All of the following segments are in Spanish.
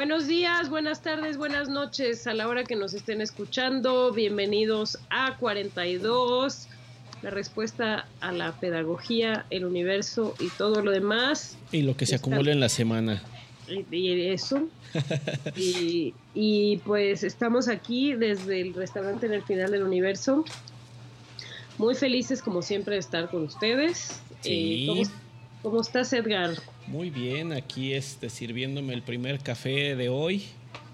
Buenos días, buenas tardes, buenas noches a la hora que nos estén escuchando. Bienvenidos a 42, la respuesta a la pedagogía, el universo y todo lo demás. Y lo que se acumula en la semana. Y, eso. y, pues estamos aquí desde el restaurante en el final del universo. Muy felices como siempre de estar con ustedes. Sí. Eh, ¿cómo, estás, Edgar? Muy bien, aquí este, sirviéndome el primer café de hoy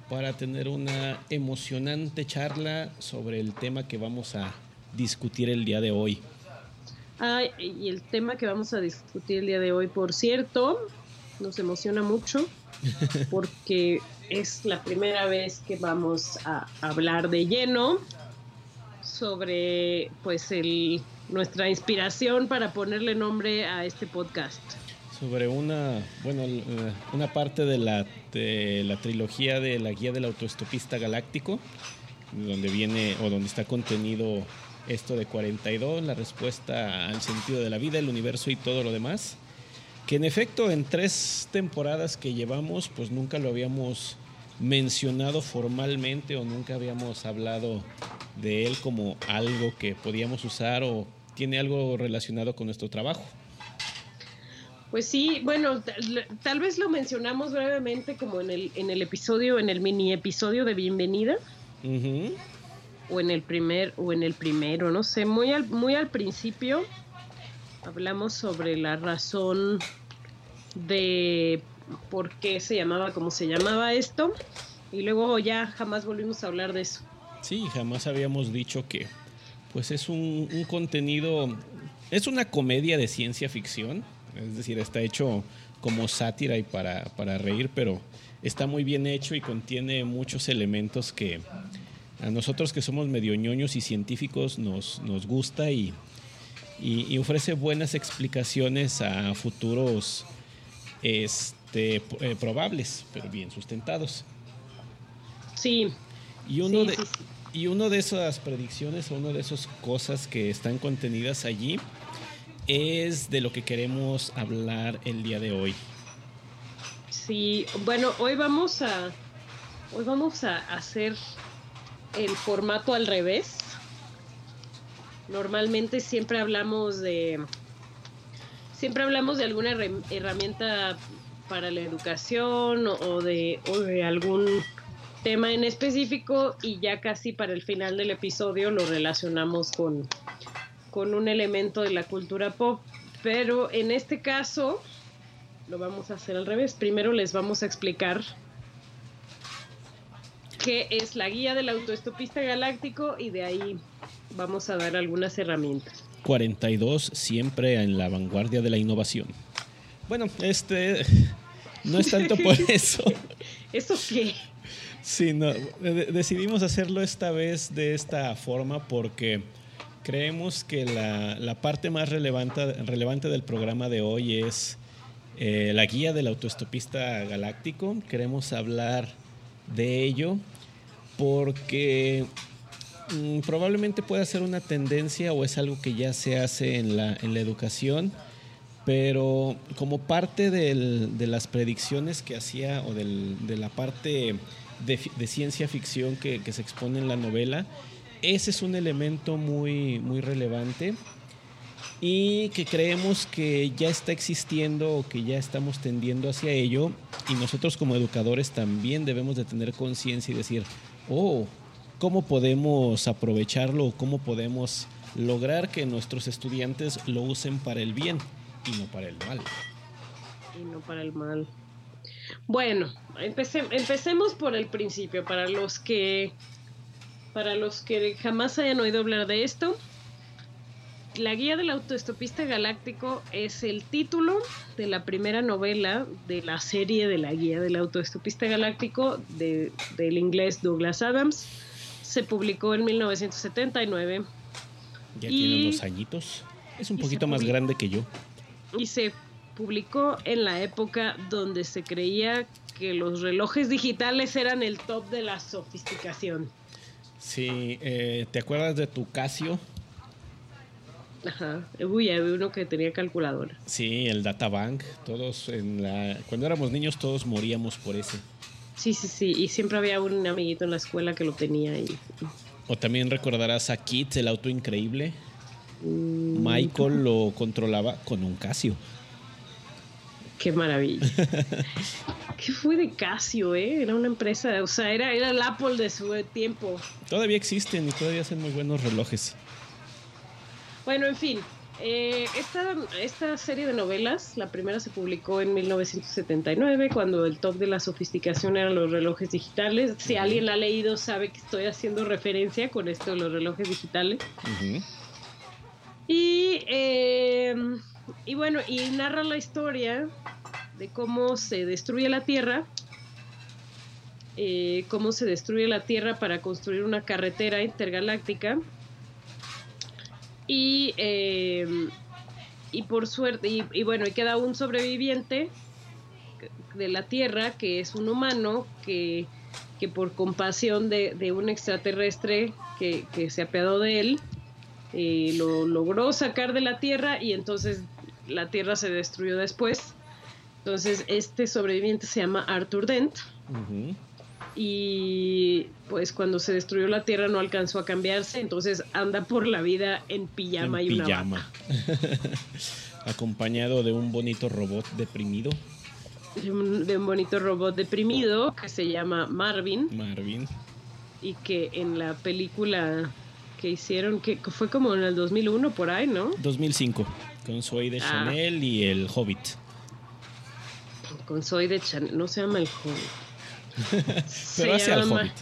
para tener una emocionante charla sobre el tema que vamos a discutir el día de hoy. Ay, y el tema que vamos a discutir el día de hoy, por cierto, nos emociona mucho porque es la primera vez que vamos a hablar de lleno sobre pues el nuestra inspiración para ponerle nombre a este podcast sobre una, bueno, una parte de la, de la trilogía de la guía del autoestopista galáctico, donde viene o donde está contenido esto de 42, la respuesta al sentido de la vida, el universo y todo lo demás. Que en efecto en tres temporadas que llevamos, pues nunca lo habíamos mencionado formalmente o nunca habíamos hablado de él como algo que podíamos usar o tiene algo relacionado con nuestro trabajo. Pues sí, bueno, tal, vez lo mencionamos brevemente como en el, en el episodio, en el mini episodio de bienvenida. O en el primer, o en el primero, no sé, muy al, muy al principio hablamos sobre la razón de por qué se llamaba como se llamaba esto. Y luego ya jamás volvimos a hablar de eso. Sí, jamás habíamos dicho que pues es un, un contenido, es una comedia de ciencia ficción es decir, está hecho como sátira y para, para reír, pero está muy bien hecho y contiene muchos elementos que a nosotros que somos medio ñoños y científicos nos, nos gusta y, y, ofrece buenas explicaciones a futuros este, eh, probables, pero bien sustentados. Sí. Y uno, de, y uno de esas predicciones o una de esas cosas que están contenidas allí es de lo que queremos hablar el día de hoy. Sí, bueno, hoy vamos a hoy vamos a hacer el formato al revés. Normalmente siempre hablamos de siempre hablamos de alguna herramienta para la educación o de, o de algún tema en específico y ya casi para el final del episodio lo relacionamos con con un elemento de la cultura pop, pero en este caso lo vamos a hacer al revés. Primero les vamos a explicar qué es la guía del autoestopista galáctico y de ahí vamos a dar algunas herramientas. 42 siempre en la vanguardia de la innovación. Bueno, este no es tanto por eso. ¿Eso qué? Sí, no, decidimos hacerlo esta vez de esta forma porque Creemos que la, parte más relevante, relevante, del programa de hoy es eh, la guía del autoestopista galáctico. Queremos hablar de ello porque mm, probablemente pueda ser una tendencia o es algo que ya se hace en la, en la educación, pero como parte de las predicciones que hacía o de la parte de, ciencia ficción que, que se expone en la novela, ese es un elemento muy, muy relevante y que creemos que ya está existiendo o que ya estamos tendiendo hacia ello y nosotros como educadores también debemos de tener conciencia y decir, oh, ¿cómo podemos aprovecharlo? ¿Cómo podemos lograr que nuestros estudiantes lo usen para el bien y no para el mal? Y no para el mal. Bueno, empecemos por el principio, para los que para los que jamás hayan oído hablar de esto, la guía del autoestopista galáctico es el título de la primera novela de la serie de la guía del autoestopista galáctico de, del inglés Douglas Adams. Se publicó en 1979. Ya tiene unos añitos. Es un poquito más grande que yo. Y se publicó en la época donde se creía que los relojes digitales eran el top de la sofisticación. Sí, eh, ¿te acuerdas de tu Casio? Ajá, uy, había uno que tenía calculadora. Sí, el databank. Todos en la. Cuando éramos niños, todos moríamos por ese. Sí, sí, sí. Y siempre había un amiguito en la escuela que lo tenía ahí. O también recordarás a Kit, el auto increíble. Mm. Michael lo controlaba con un Casio. Qué maravilla. ¿Qué fue de Casio, eh? Era una empresa, o sea, era, era el Apple de su tiempo. Todavía existen y todavía hacen muy buenos relojes. Bueno, en fin, eh, esta, esta, serie de novelas, la primera se publicó en 1979, cuando el top de la sofisticación eran los relojes digitales. Si alguien la ha leído, sabe que estoy haciendo referencia con esto de los relojes digitales. y, em, y bueno, y narra la historia de cómo se destruye la Tierra. Eh, cómo se destruye la Tierra para construir una carretera intergaláctica y, em, y por suerte, y, bueno, y queda un sobreviviente de la Tierra, que es un humano, que, que por compasión de, un extraterrestre que, se apiadó de él, eh, lo logró sacar de la Tierra y entonces la Tierra se destruyó después. Entonces este sobreviviente se llama Arthur Dent y pues cuando se destruyó la Tierra no alcanzó a cambiarse, entonces anda por la vida en pijama y una bata. Acompañado de un bonito robot deprimido. De un, bonito robot deprimido que se llama Marvin. Marvin. Y que en la película que hicieron, que fue como en el 2001 por ahí, ¿no? 2005, con Zoe de ah. Chanel y el Hobbit. Con Zoe de Chanel, no se llama el Hobbit. Pero hace al Hobbit.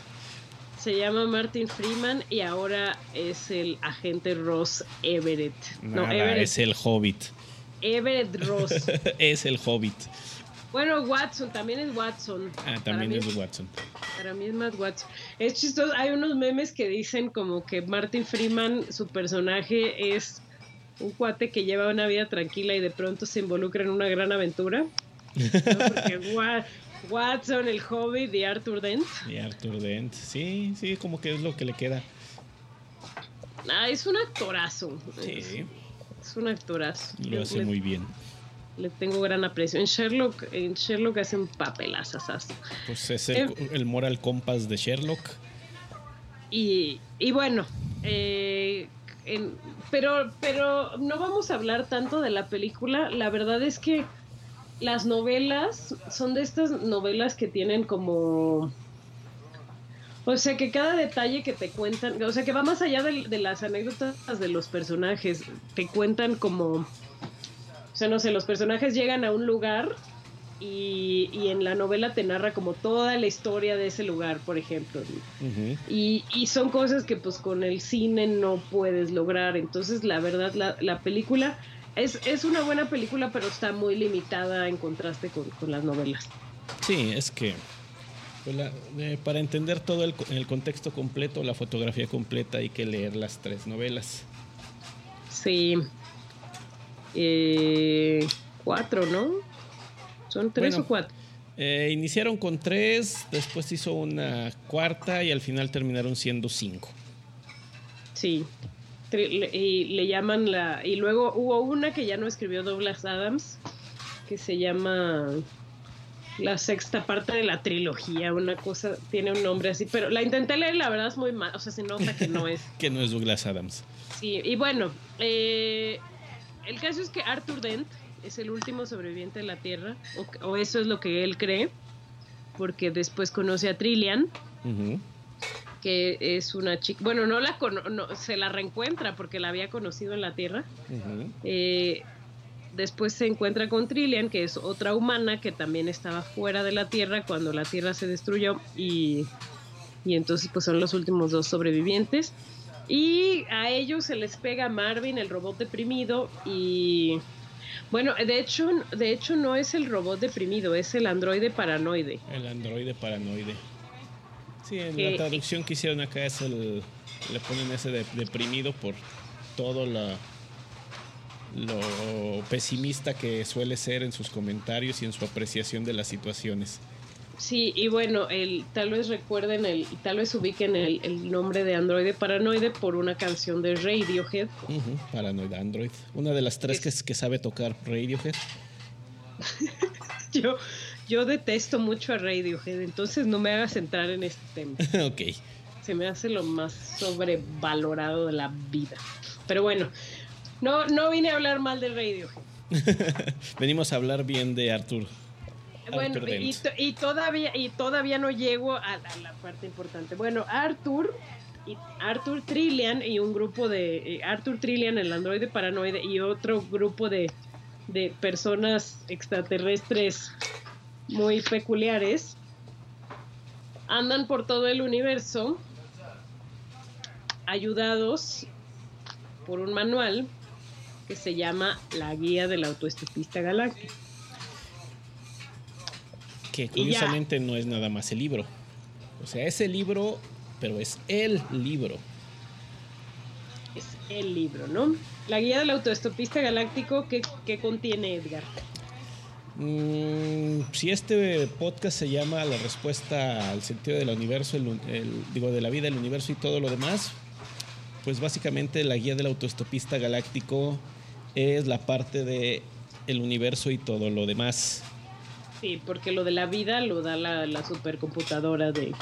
Se llama Martin Freeman y ahora es el agente Ross Everett. no, Everett. es el Hobbit. Everett Ross. es el Hobbit. Bueno, Watson, también es Watson. Ah, también es Watson. Para mí es más Watson. Es chistoso, hay unos memes que dicen como que Martin Freeman, su personaje es un cuate que lleva una vida tranquila y de pronto se involucra en una gran aventura. Porque Watson, el hobby de Arthur Dent. De Arthur Dent, sí, sí, como que es lo que le queda. Ah, es un actorazo. Sí. Es, un actorazo. Lo hace muy bien. Le tengo gran aprecio. En Sherlock, en Sherlock hace un papelazo. Pues es el, eh, el, moral compass de Sherlock. Y, y bueno, eh, pero, pero no vamos a hablar tanto de la película. La verdad es que las novelas son de estas novelas que tienen como... O sea, que cada detalle que te cuentan, o sea, que va más allá de, las anécdotas de los personajes, te cuentan como... O sea, no sé, los personajes llegan a un lugar y, en la novela te narra como toda la historia de ese lugar, por ejemplo. y, y, son cosas que pues con el cine no puedes lograr. Entonces, la verdad, la, la película es, una buena película, pero está muy limitada en contraste con, las novelas. Sí, es que pues eh, para entender todo el, el, contexto completo, la fotografía completa, hay que leer las tres novelas. Sí. Eh, cuatro, ¿no? ¿Son tres o cuatro? Eh, iniciaron con tres, después hizo una cuarta y al final terminaron siendo cinco. Sí, y le llaman la y luego hubo una que ya no escribió Douglas Adams que se llama la sexta parte de la trilogía, una cosa tiene un nombre así, pero la intenté leer, la verdad es muy mal, o sea, se nota que no es que no es Douglas Adams. Sí, y bueno, eh, el caso es que Arthur Dent es el último sobreviviente de la Tierra, o, eso es lo que él cree, porque después conoce a Trillian que es una chica, bueno, no la se la reencuentra porque la había conocido en la Tierra. Eh, después se encuentra con Trillian, que es otra humana que también estaba fuera de la Tierra cuando la Tierra se destruyó y, Y entonces pues son los últimos dos sobrevivientes. Y a ellos se les pega Marvin, el robot deprimido, y bueno, de hecho, de hecho no es el robot deprimido, es el androide paranoide. El androide paranoide. Sí, en la traducción que hicieron acá es el, le ponen ese deprimido por todo la, lo pesimista que suele ser en sus comentarios y en su apreciación de las situaciones. Sí, y bueno, el, tal vez recuerden, el, tal vez ubiquen el, el nombre de Android Paranoide por una canción de Radiohead. Paranoid Android. Una de las tres que, que sabe tocar Radiohead. yo, yo detesto mucho a Radiohead, entonces no me hagas entrar en este tema. ok. Se me hace lo más sobrevalorado de la vida. Pero bueno, no, no vine a hablar mal de Radiohead. Venimos a hablar bien de Arthur. Bueno, y, todavía, y todavía no llego a, la parte importante. Bueno, Arthur y Arthur Trillian y un grupo de Arthur Trillian, el androide paranoide, y otro grupo de, de personas extraterrestres muy peculiares andan por todo el universo ayudados por un manual que se llama La Guía del Autoestopista Galáctico que curiosamente no es nada más el libro. O sea, es el libro, pero es el libro. Es el libro, ¿no? La guía del autoestopista galáctico, ¿qué, contiene Edgar? Mm, si este podcast se llama La respuesta al sentido del universo, digo, de la vida, el universo y todo lo demás, pues básicamente la guía del autoestopista galáctico es la parte de el universo y todo lo demás. Sí, porque lo de la vida lo da la, supercomputadora de,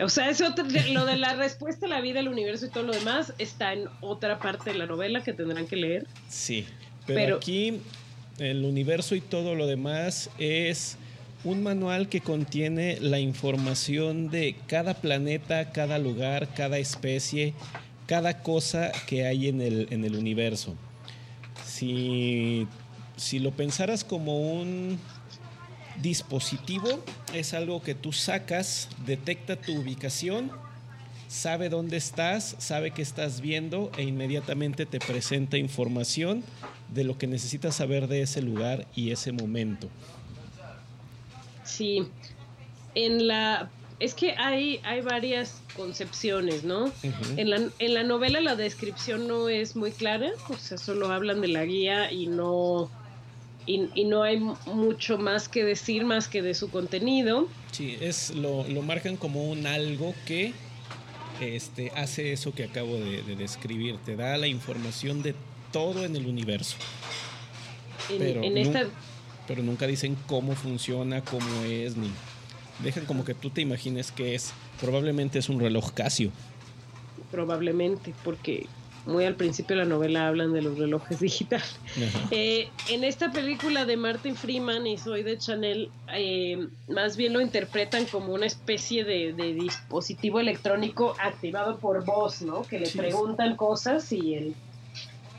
o sea, eso, lo de la respuesta a la vida, el universo y todo lo demás está en otra parte de la novela que tendrán que leer. Sí, pero, aquí el universo y todo lo demás es un manual que contiene la información de cada planeta, cada lugar, cada especie, cada cosa que hay en el, en el universo. Si, si lo pensaras como un dispositivo es algo que tú sacas, detecta tu ubicación, sabe dónde estás, sabe qué estás viendo e inmediatamente te presenta información de lo que necesitas saber de ese lugar y ese momento. Sí, en la es que hay, hay varias concepciones, ¿no? en, la, en la novela la descripción no es muy clara, o sea, solo hablan de la guía y no y, no hay mucho más que decir más que de su contenido. Sí, es lo, lo marcan como un algo que este, hace eso que acabo de, describir, te da la información de todo en el universo. pero, pero nunca dicen cómo funciona, cómo es, ni dejan como que tú te imagines que es. Probablemente es un reloj Casio. Probablemente, porque muy al principio de la novela hablan de los relojes digitales. Eh, en esta película de Martin Freeman y Soy de Chanel, eh, más bien lo interpretan como una especie de, dispositivo electrónico activado por voz, ¿no? Que le preguntan cosas y el,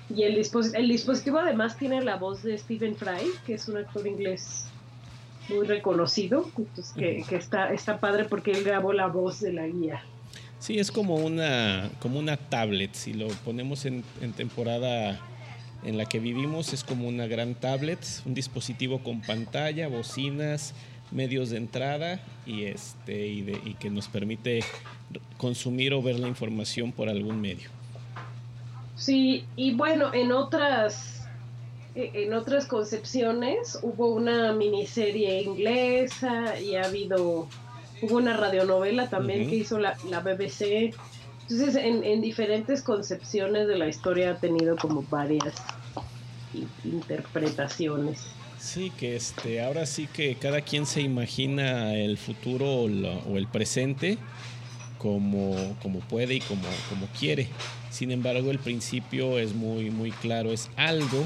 y el, el dispositivo además tiene la voz de Stephen Fry, que es un actor inglés muy reconocido, que, que está, está padre porque él grabó la voz de la guía. Sí, es como una, como una tablet. Si lo ponemos en, temporada en la que vivimos, es como una gran tablet, un dispositivo con pantalla, bocinas, medios de entrada y, este, y, y que nos permite consumir o ver la información por algún medio. Sí, y bueno, en otras, en otras concepciones hubo una miniserie inglesa y ha habido hubo una radionovela también que hizo la, la BBC. Entonces, en, en, diferentes concepciones de la historia ha tenido como varias interpretaciones. Sí, que este, ahora sí que cada quien se imagina el futuro o, el presente como, como puede y como, como quiere. Sin embargo, el principio es muy, muy claro, es algo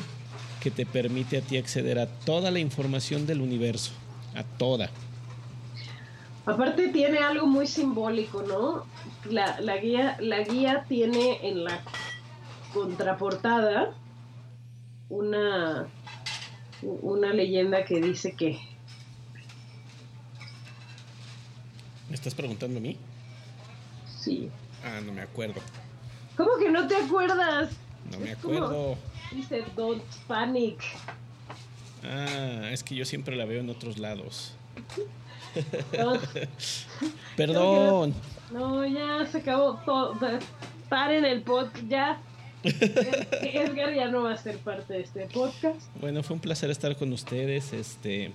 que te permite a ti acceder a toda la información del universo, a toda. Aparte tiene algo muy simbólico, ¿no? La, guía, la guía tiene en la contraportada una, una leyenda que dice que ¿Me estás preguntando a mí? Sí. Ah, no me acuerdo. ¿Cómo que no te acuerdas? No me acuerdo. Dice Don't Panic. Ah, es que yo siempre la veo en otros lados. Perdón. No, ya se acabó todo. Paren el podcast, ya. Edgar ya no va a ser parte de este podcast. Bueno, fue un placer estar con ustedes. Este,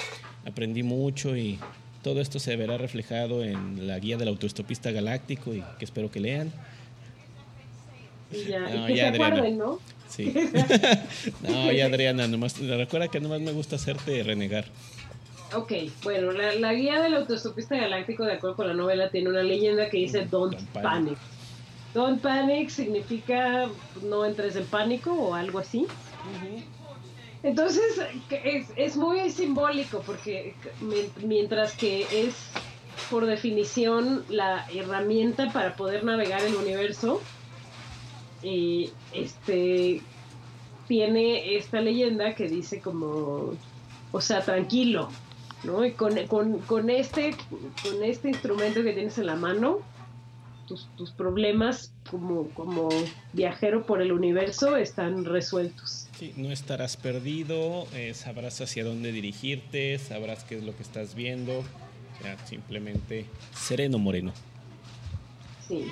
aprendí mucho y todo esto se verá reflejado en la guía del autoestopista galáctico y que espero que lean. Y ya, No, y que ya, se acuerden, ¿no? Sí. no, ya Adriana, nomás, recuerda que nomás me gusta hacerte renegar. Ok, bueno, la, la guía del autoestopista galáctico, de acuerdo con la novela, tiene una leyenda que dice Don't, Don't panic. panic. Don't panic significa no entres en pánico o algo así. Entonces, es, es muy simbólico porque mi- mientras que es, por definición, la herramienta para poder navegar el universo, y este tiene esta leyenda que dice como, o sea, tranquilo, ¿no? Y con, con, con este, con este instrumento que tienes en la mano, tus, tus problemas como, como viajero por el universo están resueltos. Sí, no estarás perdido, eh, sabrás hacia dónde dirigirte, sabrás qué es lo que estás viendo. O sea, simplemente sereno moreno. Sí.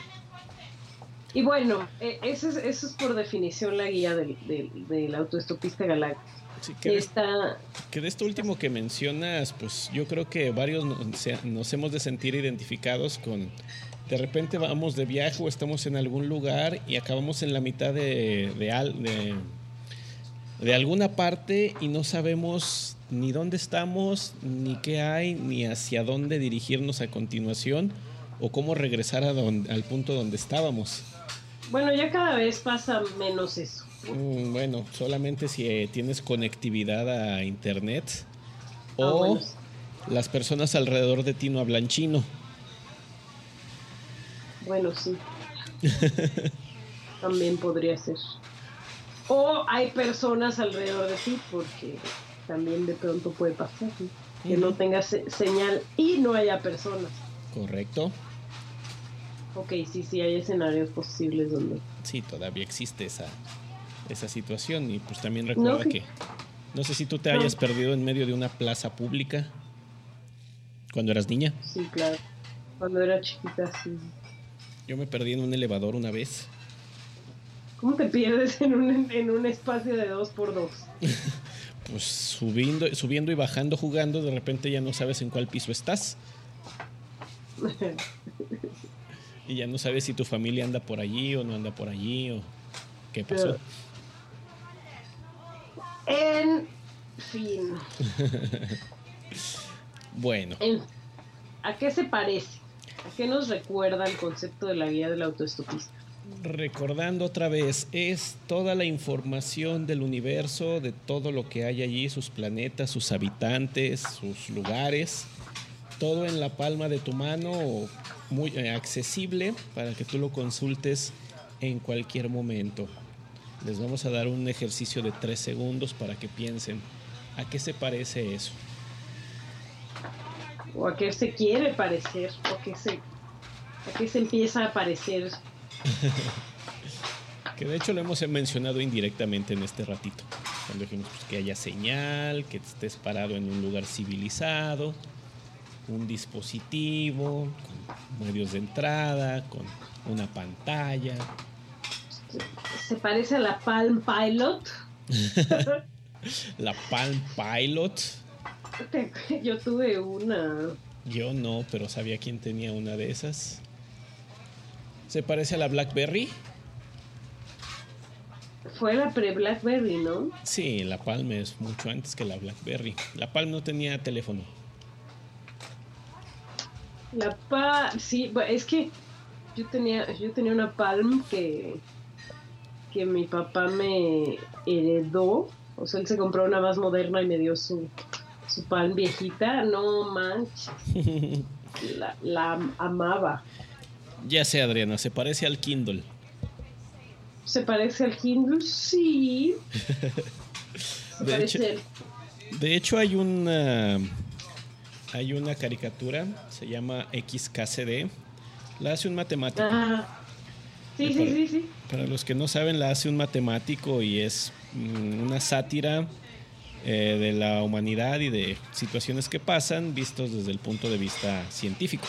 Y bueno, eh, eso es, eso es por definición la guía del, del, del autoestopista galáctico. Sí, que, de, Esta, que de esto último que mencionas, pues yo creo que varios nos hemos de sentir identificados con... De repente vamos de viaje o estamos en algún lugar y acabamos en la mitad de, de, de, de alguna parte y no sabemos ni dónde estamos, ni qué hay, ni hacia dónde dirigirnos a continuación o cómo regresar a don- al punto donde estábamos. bueno, ya cada vez pasa menos eso. Mm, bueno, solamente si eh, tienes conectividad a internet Ah, o bueno. las personas alrededor de ti no hablan chino. Bueno, sí. También podría ser. O hay personas alrededor de ti, porque también de pronto puede pasar que no tengas se- señal y no haya personas. Correcto. Ok, sí, sí, hay escenarios posibles donde... Sí, todavía existe esa, esa situación y pues también recuerda No, que no sé si tú te No. hayas perdido en medio de una plaza pública cuando eras niña. Sí, claro. Cuando era chiquita, sí. Yo me perdí en un elevador una vez. ¿Cómo te pierdes en un, en un espacio de dos por dos? Pues subiendo, subiendo y bajando jugando, de repente ya no sabes en cuál piso estás y ya no sabes si tu familia anda por allí o no anda por allí o qué pasó. En fin. Bueno, En- ¿A qué se parece? ¿A qué nos recuerda el concepto de la guía del autoestopista? recordando otra vez, es toda la información del universo, de todo lo que hay allí, sus planetas, sus habitantes, sus lugares, todo en la palma de tu mano, muy accesible para que tú lo consultes en cualquier momento. Les vamos a dar un ejercicio de tres segundos para que piensen a qué se parece eso. ¿O a qué se quiere parecer? ¿O qué se, a qué se empieza a parecer? Que de hecho lo hemos mencionado indirectamente en este ratito. Cuando dijimos pues, que haya señal, que estés parado en un lugar civilizado, un dispositivo, con medios de entrada, con una pantalla. ¿Se parece a la Palm Pilot? La Palm Pilot. Yo tuve una. Yo no, pero sabía quién tenía una de esas. ¿Se parece a la BlackBerry? Fue la pre-Blackberry, ¿no? Sí, la Palm es mucho antes que la BlackBerry. La Palm no tenía teléfono. La pa sí, es que yo tenía, yo tenía una Palm que, que mi papá me heredó. O sea, él se compró una más moderna y me dio su, su Palm viejita. No manches. La, la am- amaba. Ya sé, Adriana, se parece al Kindle. ¿Se parece al Kindle? Sí. Se De hecho- De hecho, hay una. hay una caricatura, se llama XKCD, la hace un matemático. Sí, sí, sí, sí. Para los que no saben, la hace un matemático y es mm, una sátira eh, de la humanidad y de situaciones que pasan vistos desde el punto de vista científico.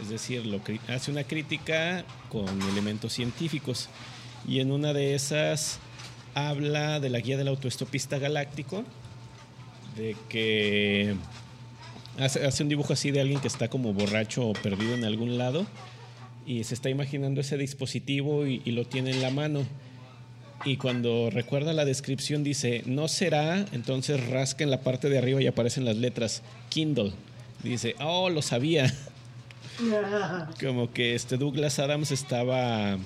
Es decir, lo, hace una crítica con elementos científicos. Y en una de esas habla de la guía del autoestopista galáctico, de que hace, un dibujo así de alguien que está como borracho o perdido en algún lado y se está imaginando ese dispositivo y, lo tiene en la mano. Y cuando recuerda la descripción dice, no será, entonces rasca en la parte de arriba y aparecen las letras Kindle. Dice, oh, lo sabía. Como que este Douglas Adams estaba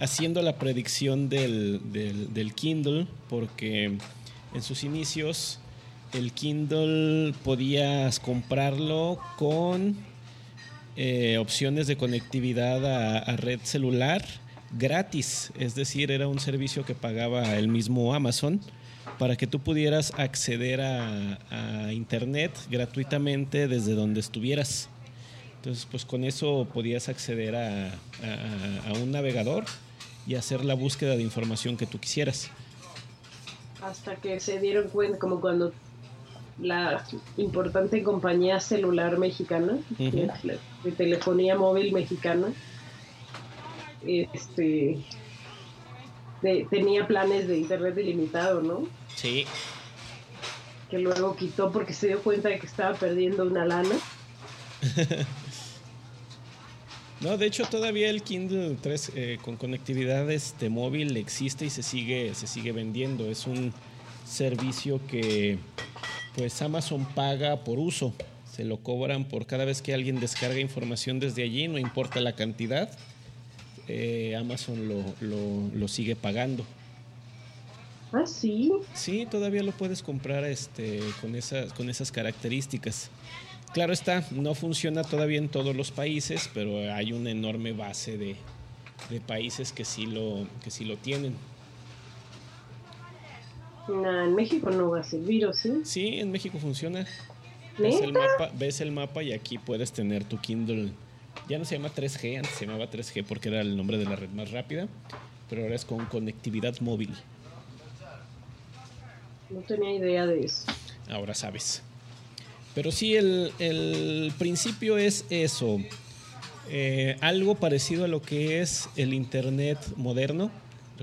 haciendo la predicción del, del, Kindle porque en sus inicios el Kindle podías comprarlo con eh, opciones de conectividad a, red celular gratis, es decir, era un servicio que pagaba el mismo Amazon para que tú pudieras acceder a, a Internet gratuitamente desde donde estuvieras. Entonces, pues con eso podías acceder a, a, un navegador y hacer la búsqueda de información que tú quisieras. Hasta que se dieron cuenta, como cuando la importante compañía celular mexicana, de telefonía móvil mexicana, este tenía planes de internet ilimitado, ¿no? Sí. Que luego quitó porque se dio cuenta de que estaba perdiendo una lana. No, de hecho todavía el Kindle 3 eh, con conectividad este, móvil existe y se sigue, se sigue vendiendo. Es un servicio que pues Amazon paga por uso. Se lo cobran por cada vez que alguien descarga información desde allí, no importa la cantidad. Eh, Amazon lo, sigue pagando. Ah, sí. Sí, todavía lo puedes comprar este, con, esas, con esas características. Claro está, no funciona todavía en todos los países, pero hay una enorme base de, países que sí lo, que sí lo tienen. En México no va a servir, ¿o sí? Sí, en México funciona. Ves el, mapa, ves el mapa y aquí puedes tener tu Kindle. Ya no se llama 3G, antes se llamaba 3G porque era el nombre de la red más rápida, pero ahora es con conectividad móvil. No tenía idea de eso. Ahora sabes. Pero sí, el, principio es eso. Eh, algo parecido a lo que es el Internet moderno.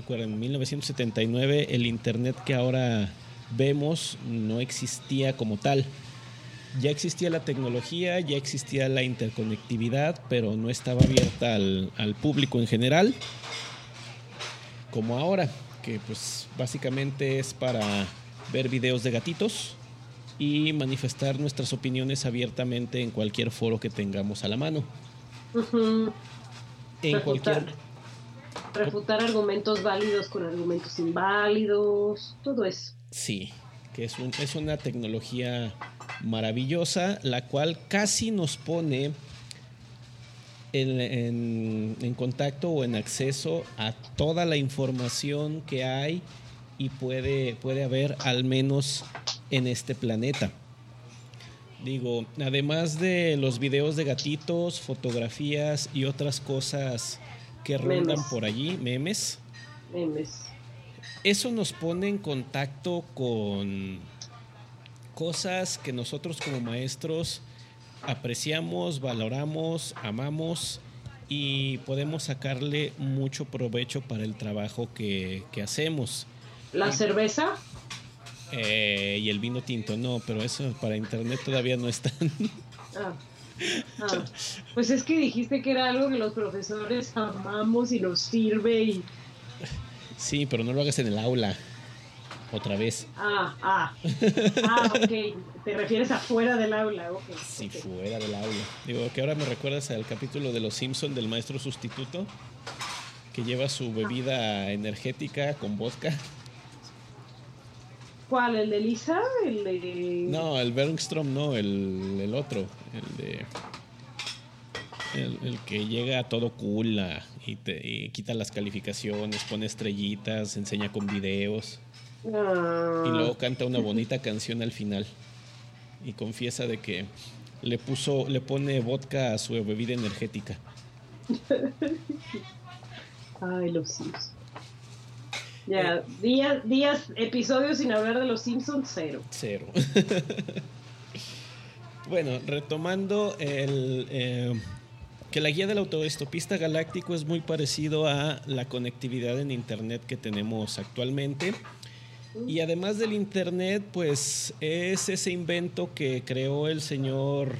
Recuerden, en 1979 el Internet que ahora vemos no existía como tal. Ya existía la tecnología, ya existía la interconectividad, pero no estaba abierta al, al público en general, como ahora, que pues básicamente es para ver videos de gatitos, y manifestar nuestras opiniones abiertamente en cualquier foro que tengamos a la mano. En cualquier. Refutar argumentos válidos con argumentos inválidos, todo eso. Sí, que es, es una tecnología maravillosa, la cual casi nos pone en, en, contacto o en acceso a toda la información que hay y puede, puede haber al menos en este planeta. Digo, además de los videos de gatitos, fotografías y otras cosas que rondan por allí, memes. Memes. Eso nos pone en contacto con cosas que nosotros como maestros apreciamos, valoramos, amamos y podemos sacarle mucho provecho para el trabajo que, que hacemos. ¿La cerveza? Eh, y el vino tinto, no, pero eso para internet todavía no están. Ah. Ah. Pues es que dijiste que era algo que los profesores amamos y nos sirve y... Sí, pero no lo hagas en el aula. Otra vez. Ah, ah. Ah, ok. Te refieres a fuera del aula, ok. Sí, fuera del aula. Digo, que ahora me recuerdas al capítulo de Los Simpson del maestro sustituto que lleva su bebida energética con vodka. ¿Cuál? ¿El de Lisa? ¿El de.? No, el Bergstrom no, el, otro. El de. El, que llega a todo cool y, te, quita las calificaciones, pone estrellitas, enseña con videos. Ah. Y luego canta una bonita canción al final. Y confiesa de que le puso, le pone vodka a su bebida energética. Ay, los Simpsons. Ya, eh. días, días, episodios sin hablar de los Simpsons, cero. Cero. bueno, retomando el, eh, que la guía del autoestopista galáctico es muy parecido a la conectividad en Internet que tenemos actualmente. Y además del Internet, pues es ese invento que creó el señor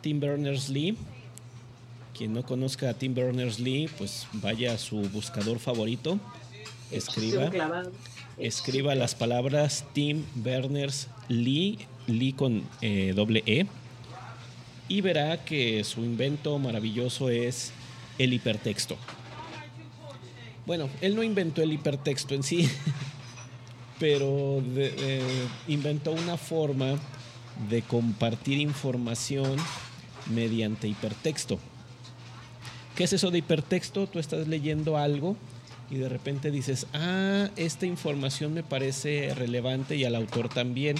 Tim Berners-Lee. Quien no conozca a Tim Berners-Lee, pues vaya a su buscador favorito, escriba, escriba las palabras Tim Berners-Lee, Lee con eh, doble E, y verá que su invento maravilloso es el hipertexto. Bueno, él no inventó el hipertexto en sí, pero inventó una forma de compartir información mediante hipertexto. ¿Qué es eso de hipertexto? Tú estás leyendo algo y de repente dices, ah, esta información me parece relevante y al autor también.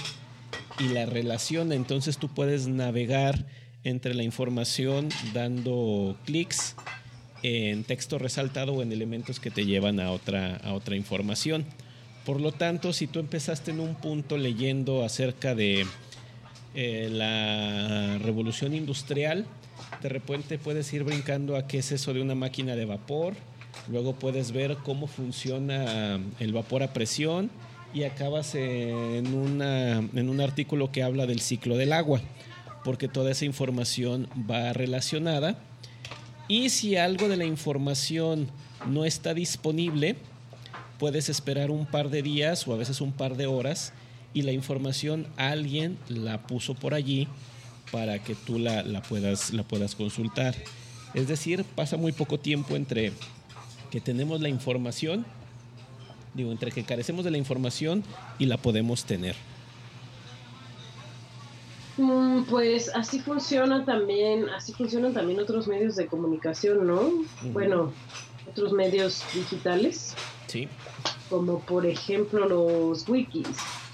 Y la relaciona, entonces tú puedes navegar entre la información dando clics en texto resaltado o en elementos que te llevan a otra, a otra información. Por lo tanto, si tú empezaste en un punto leyendo acerca de eh, la revolución industrial, de repente puedes ir brincando a qué es eso de una máquina de vapor, luego puedes ver cómo funciona el vapor a presión y acabas en, en un artículo que habla del ciclo del agua porque toda esa información va relacionada. Y si algo de la información no está disponible, puedes esperar un par de días o a veces un par de horas y la información alguien la puso por allí para que tú la, puedas, la puedas consultar. Es decir, pasa muy poco tiempo entre que tenemos la información, digo, entre que carecemos de la información y la podemos tener. Mm, pues así funciona también, así funcionan también otros medios de comunicación, ¿no? Bueno, otros medios digitales. Sí. Como por ejemplo los wikis,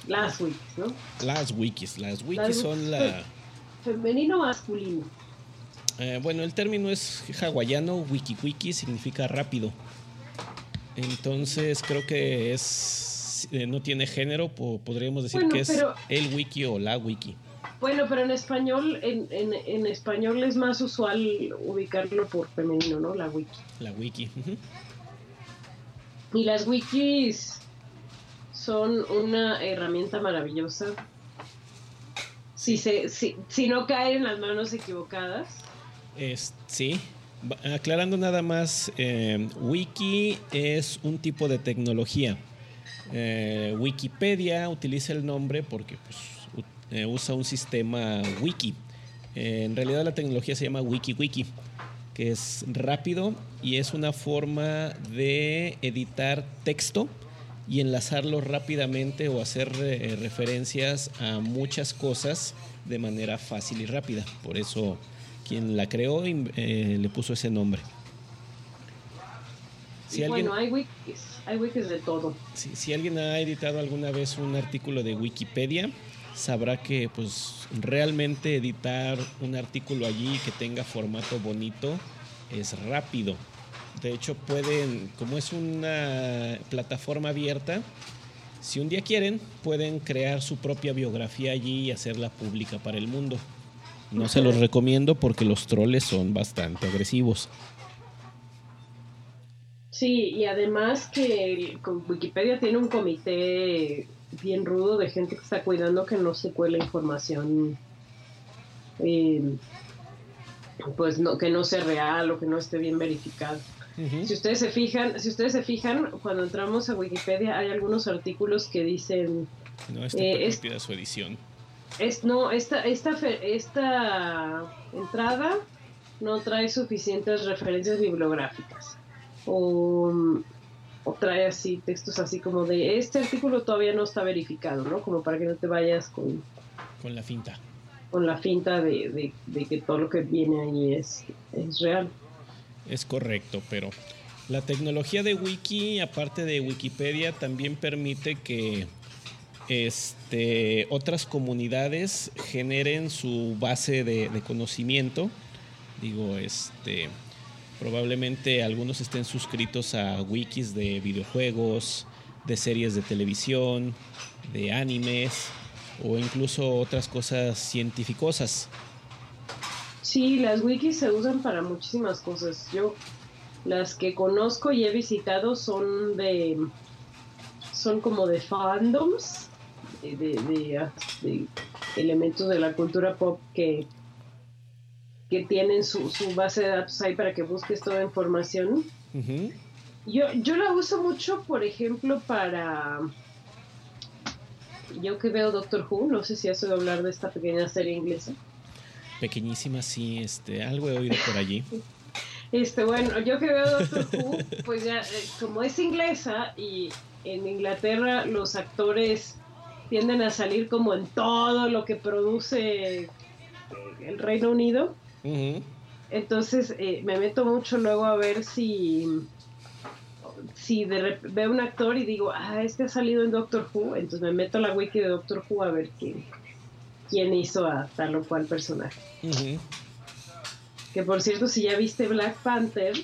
las wikis, ¿no? Las wikis, las wikis son la... Femenino masculino. Eh, bueno, el término es hawaiano, wiki wiki significa rápido. Entonces creo que es eh, no tiene género, podríamos decir que es el wiki o la wiki. Bueno, pero en español, en, en, español es más usual ubicarlo por femenino, ¿no? La wiki. La wiki. Y las wikis son una herramienta maravillosa. Si, se, si, si no caen en las manos equivocadas. Es, sí. Aclarando nada más, eh, wiki es un tipo de tecnología. Eh, Wikipedia utiliza el nombre porque pues, eh, usa un sistema wiki. En realidad la tecnología se llama WikiWiki, que es rápido y es una forma de editar texto y enlazarlo rápidamente o hacer referencias a muchas cosas de manera fácil y rápida. Por eso quien la creó le puso ese nombre. bueno, hay wikis, hay wikis de todo. si alguien ha editado alguna vez un artículo de Wikipedia, sabrá que pues realmente editar un artículo allí que tenga formato bonito es rápido. De hecho pueden, como es una plataforma abierta, si un día quieren, pueden crear su propia biografía allí y hacerla pública para el mundo. No se los recomiendo porque los troles son bastante agresivos. Sí, y además que Wikipedia tiene un comité bien rudo de gente que está cuidando que no se cuele información eh, pues no que no sea real o que no esté bien verificado. Si ustedes se fijan, si ustedes se fijan, cuando entramos a Wikipedia hay algunos artículos que dicen no eh, es, su edición. Es, no, esta, esta, esta entrada no trae suficientes referencias bibliográficas. O o trae así textos así como de este artículo todavía no está verificado, ¿no? Como para que no te vayas con... Con la finta. Con la finta de, que todo lo que viene ahí es, es real. Es correcto, pero la tecnología de Wiki, aparte de Wikipedia, también permite que este, otras comunidades generen su base de, conocimiento. Digo, este, probablemente algunos estén suscritos a wikis de videojuegos, de series de televisión, de animes o incluso otras cosas científicosas. Sí, las wikis se usan para muchísimas cosas. Yo las que conozco y he visitado son de son como de fandoms de, elementos de la cultura pop que, que tienen su, base de datos ahí para que busques toda información. yo, yo la uso mucho, por ejemplo, para... Yo que veo Doctor Who, no sé si has oído hablar de esta pequeña serie inglesa. Pequeñísima, sí, este, algo he oído por allí. Este, bueno, yo que veo Doctor Who, pues ya, eh, como es inglesa y en Inglaterra los actores tienden a salir como en todo lo que produce el Reino Unido. Entonces eh, me meto mucho luego a ver si si de veo un actor y digo, ah, este ha salido en Doctor Who, entonces me meto a la wiki de Doctor Who a ver quién, quién hizo a tal o cual personaje. Que por cierto, si ya viste Black Panther,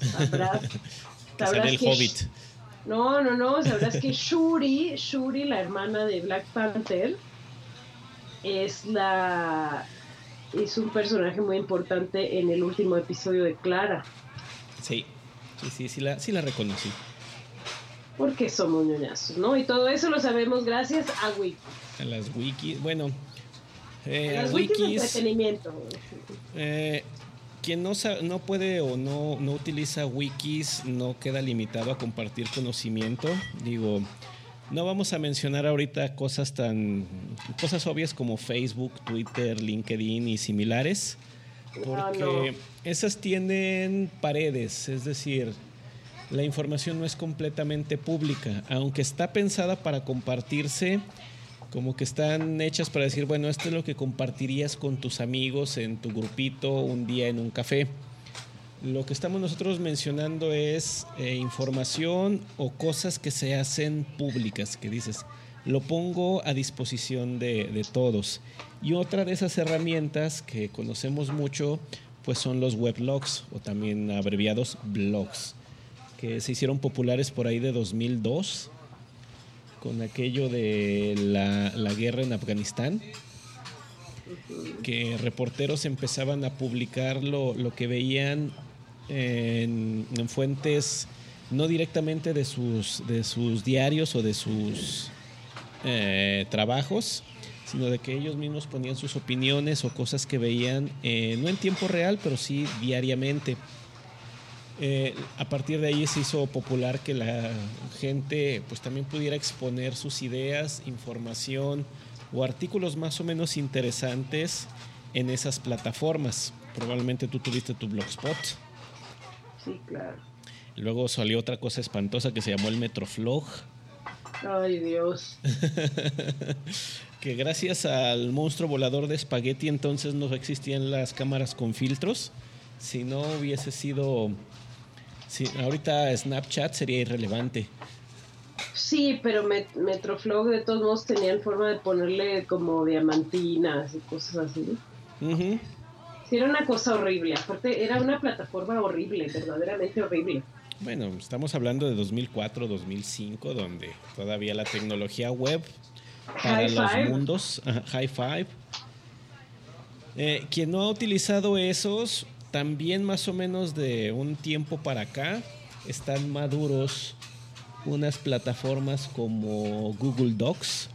sabrás, sabrás que, Hobbit. No, no, no, sabrás que Shuri, Shuri, la hermana de Black Panther, es la es un personaje muy importante en el último episodio de Clara. Sí, sí, sí, sí la, sí la reconocí. Porque somos ñoñazos, ¿no? Y todo eso lo sabemos gracias a wikis. A las wikis, bueno. Eh, a las wikis, de entretenimiento. Eh, quien no, no puede o no, no utiliza wikis no queda limitado a compartir conocimiento. Digo, no vamos a mencionar ahorita cosas tan cosas obvias como Facebook, Twitter, LinkedIn y similares, porque esas tienen paredes, es decir, la información no es completamente pública, aunque está pensada para compartirse como que están hechas para decir, bueno, esto es lo que compartirías con tus amigos en tu grupito un día en un café. Lo que estamos nosotros mencionando es eh, información o cosas que se hacen públicas, que dices, lo pongo a disposición de, de todos. Y otra de esas herramientas que conocemos mucho, pues son los weblogs o también abreviados blogs, que se hicieron populares por ahí de 2002 con aquello de la, guerra en Afganistán, que reporteros empezaban a publicar lo, que veían en, fuentes no directamente de sus, de sus diarios o de sus eh, trabajos, sino de que ellos mismos ponían sus opiniones o cosas que veían, eh, no en tiempo real, pero sí diariamente. Eh, a partir de ahí se hizo popular que la gente pues también pudiera exponer sus ideas, información o artículos más o menos interesantes en esas plataformas. Probablemente tú tuviste tu blogspot. Sí, claro. Luego salió otra cosa espantosa que se llamó el Metroflog. Ay, Dios. que gracias al monstruo volador de espagueti entonces no existían las cámaras con filtros. Si no hubiese sido Sí, ahorita Snapchat sería irrelevante. Sí, pero Metroflog de todos modos tenían forma de ponerle como diamantinas y cosas así. Sí, era una cosa horrible. Aparte, era una plataforma horrible, verdaderamente horrible. Bueno, estamos hablando de 2004, 2005, donde todavía la tecnología web para los mundos, high five. Eh, quien no ha utilizado esos, también más o menos de un tiempo para acá están maduros unas plataformas como Google Docs,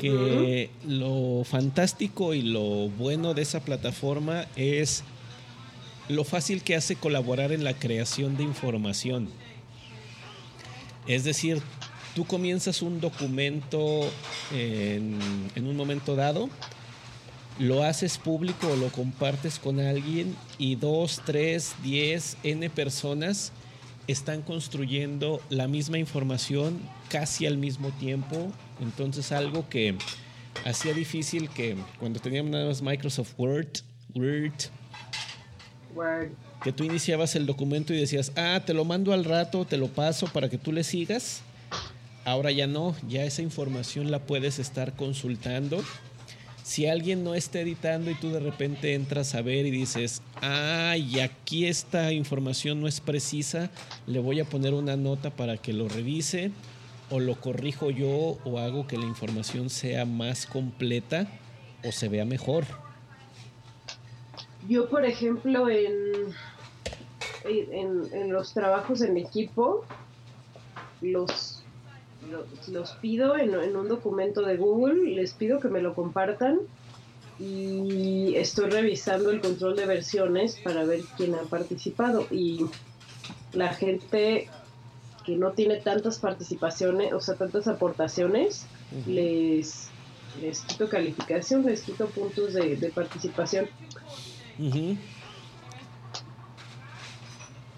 que lo fantástico y lo bueno de esa plataforma es lo fácil que hace colaborar en la creación de información. Es decir, tú comienzas un documento en, en un momento dado, lo haces público o lo compartes con alguien y dos, tres, diez, n personas están construyendo la misma información casi al mismo tiempo. Entonces algo que hacía difícil que cuando teníamos nada más Microsoft Word, Word, Word, que tú iniciabas el documento y decías, ah, te lo mando al rato, te lo paso para que tú le sigas. Ahora ya no, ya esa información la puedes estar consultando. Si alguien no está editando y tú de repente entras a ver y dices, ay, aquí esta información no es precisa, le voy a poner una nota para que lo revise o lo corrijo yo o hago que la información sea más completa o se vea mejor. Yo, por ejemplo, en, en, los trabajos en equipo, los, los, pido en, en, un documento de Google, les pido que me lo compartan y estoy revisando el control de versiones para ver quién ha participado. Y la gente que no tiene tantas participaciones, o sea, tantas aportaciones, les, les quito calificación, les quito puntos de, participación.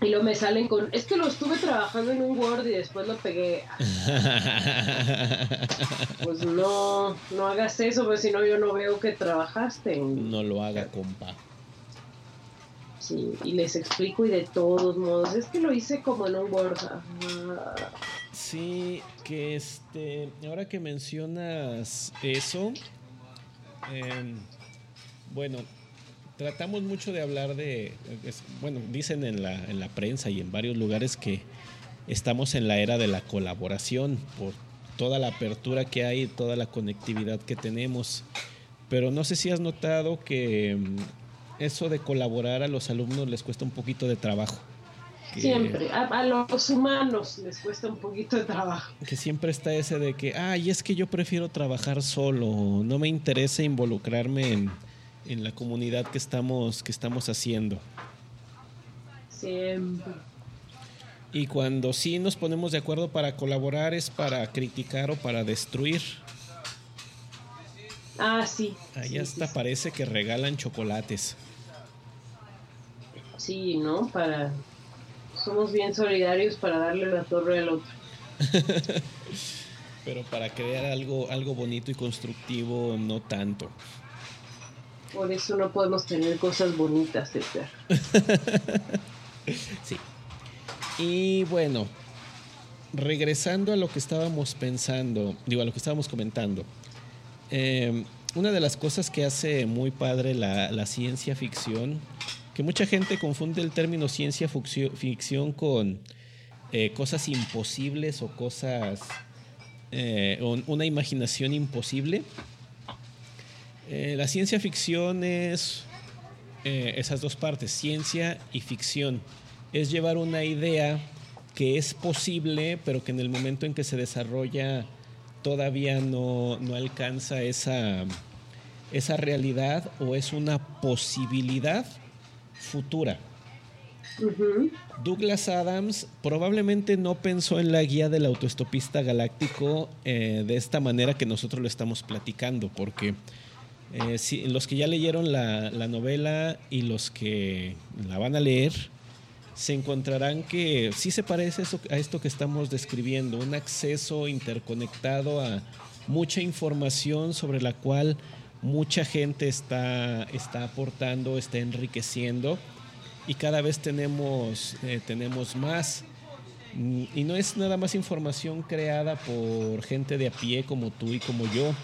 Y luego me salen con, es que lo estuve trabajando en un Word y después lo pegué. pues no, no hagas eso, porque si no yo no veo que trabajaste. No lo haga, compa. Sí, y les explico y de todos modos, es que lo hice como en un Word. Sí, que este, ahora que mencionas eso, em, bueno, tratamos mucho de hablar de, bueno, dicen en la, en la prensa y en varios lugares que estamos en la era de la colaboración por toda la apertura que hay, toda la conectividad que tenemos. Pero no sé si has notado que mm, eso de colaborar a los alumnos les cuesta un poquito de trabajo. siempre, a, los humanos les cuesta un poquito de trabajo. Que siempre está ese de que, ay, es que yo prefiero trabajar solo, no me interesa involucrarme en, en la comunidad que estamos, que estamos haciendo. Siempre. Y cuando sí nos ponemos de acuerdo para colaborar es para criticar o para destruir. Ah, sí. Ahí hasta parece que regalan chocolates. Sí, ¿no? Para... Somos bien solidarios para darle la torre al otro. Pero para crear algo, algo bonito y constructivo, no tanto. Por eso no podemos tener cosas bonitas, Edgar. sí. Y bueno, regresando a lo que estábamos pensando, digo, a lo que estábamos comentando. Eh, una de las cosas que hace muy padre la, ciencia ficción, que mucha gente confunde el término ciencia ficción con eh, cosas imposibles o cosas, eh, una imaginación imposible. Eh, la ciencia ficción es eh, esas dos partes, ciencia y ficción. Es llevar una idea que es posible, pero que en el momento en que se desarrolla todavía no, alcanza esa, esa realidad o es una posibilidad futura. Douglas Adams probablemente no pensó en la guía del autoestopista galáctico eh, de esta manera que nosotros lo estamos platicando, porque eh, los que ya leyeron la, novela y los que la van a leer, se encontrarán que sí se parece a esto que estamos describiendo, un acceso interconectado a mucha información sobre la cual mucha gente está, está aportando, está enriqueciendo y cada vez tenemos, eh, tenemos más. Y no es nada más información creada por gente de a pie como tú y como yo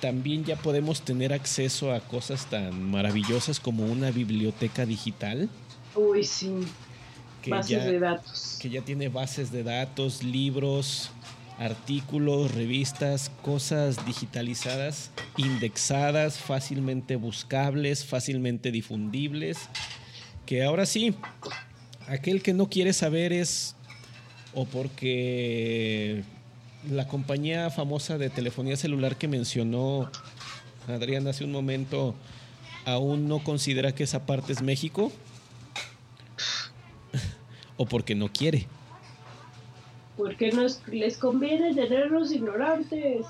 también ya podemos tener acceso a cosas tan maravillosas como una biblioteca digital. Uy, sí. bases de datos. Que ya tiene bases de datos, libros, artículos, revistas, cosas digitalizadas, indexadas, fácilmente buscables, fácilmente difundibles. Que ahora sí, aquel que no quiere saber es o porque la compañía famosa de telefonía celular que mencionó Adrián hace un momento aún no considera que esa parte es México o porque no quiere. Porque nos les conviene tenerlos ignorantes.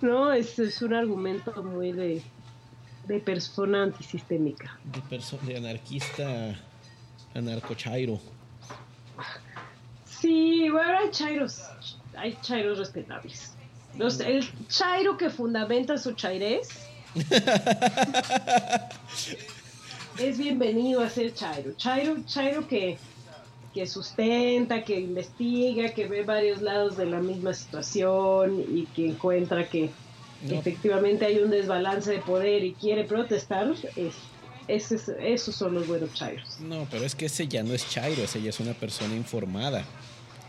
no, es, es un argumento muy de, de persona antisistémica. De, de anarquista anarcochairo. Sí, bueno, hay chairos, hay chairos respetables. Los, el chairo que fundamenta su chairés es bienvenido a ser chairo. Chairo, chairo que, que sustenta, que investiga, que ve varios lados de la misma situación y que encuentra que efectivamente hay un desbalance de poder y quiere protestar, es, esos son los buenos chairos. No, pero es que ese ya no es chairo, ese ya es una persona informada.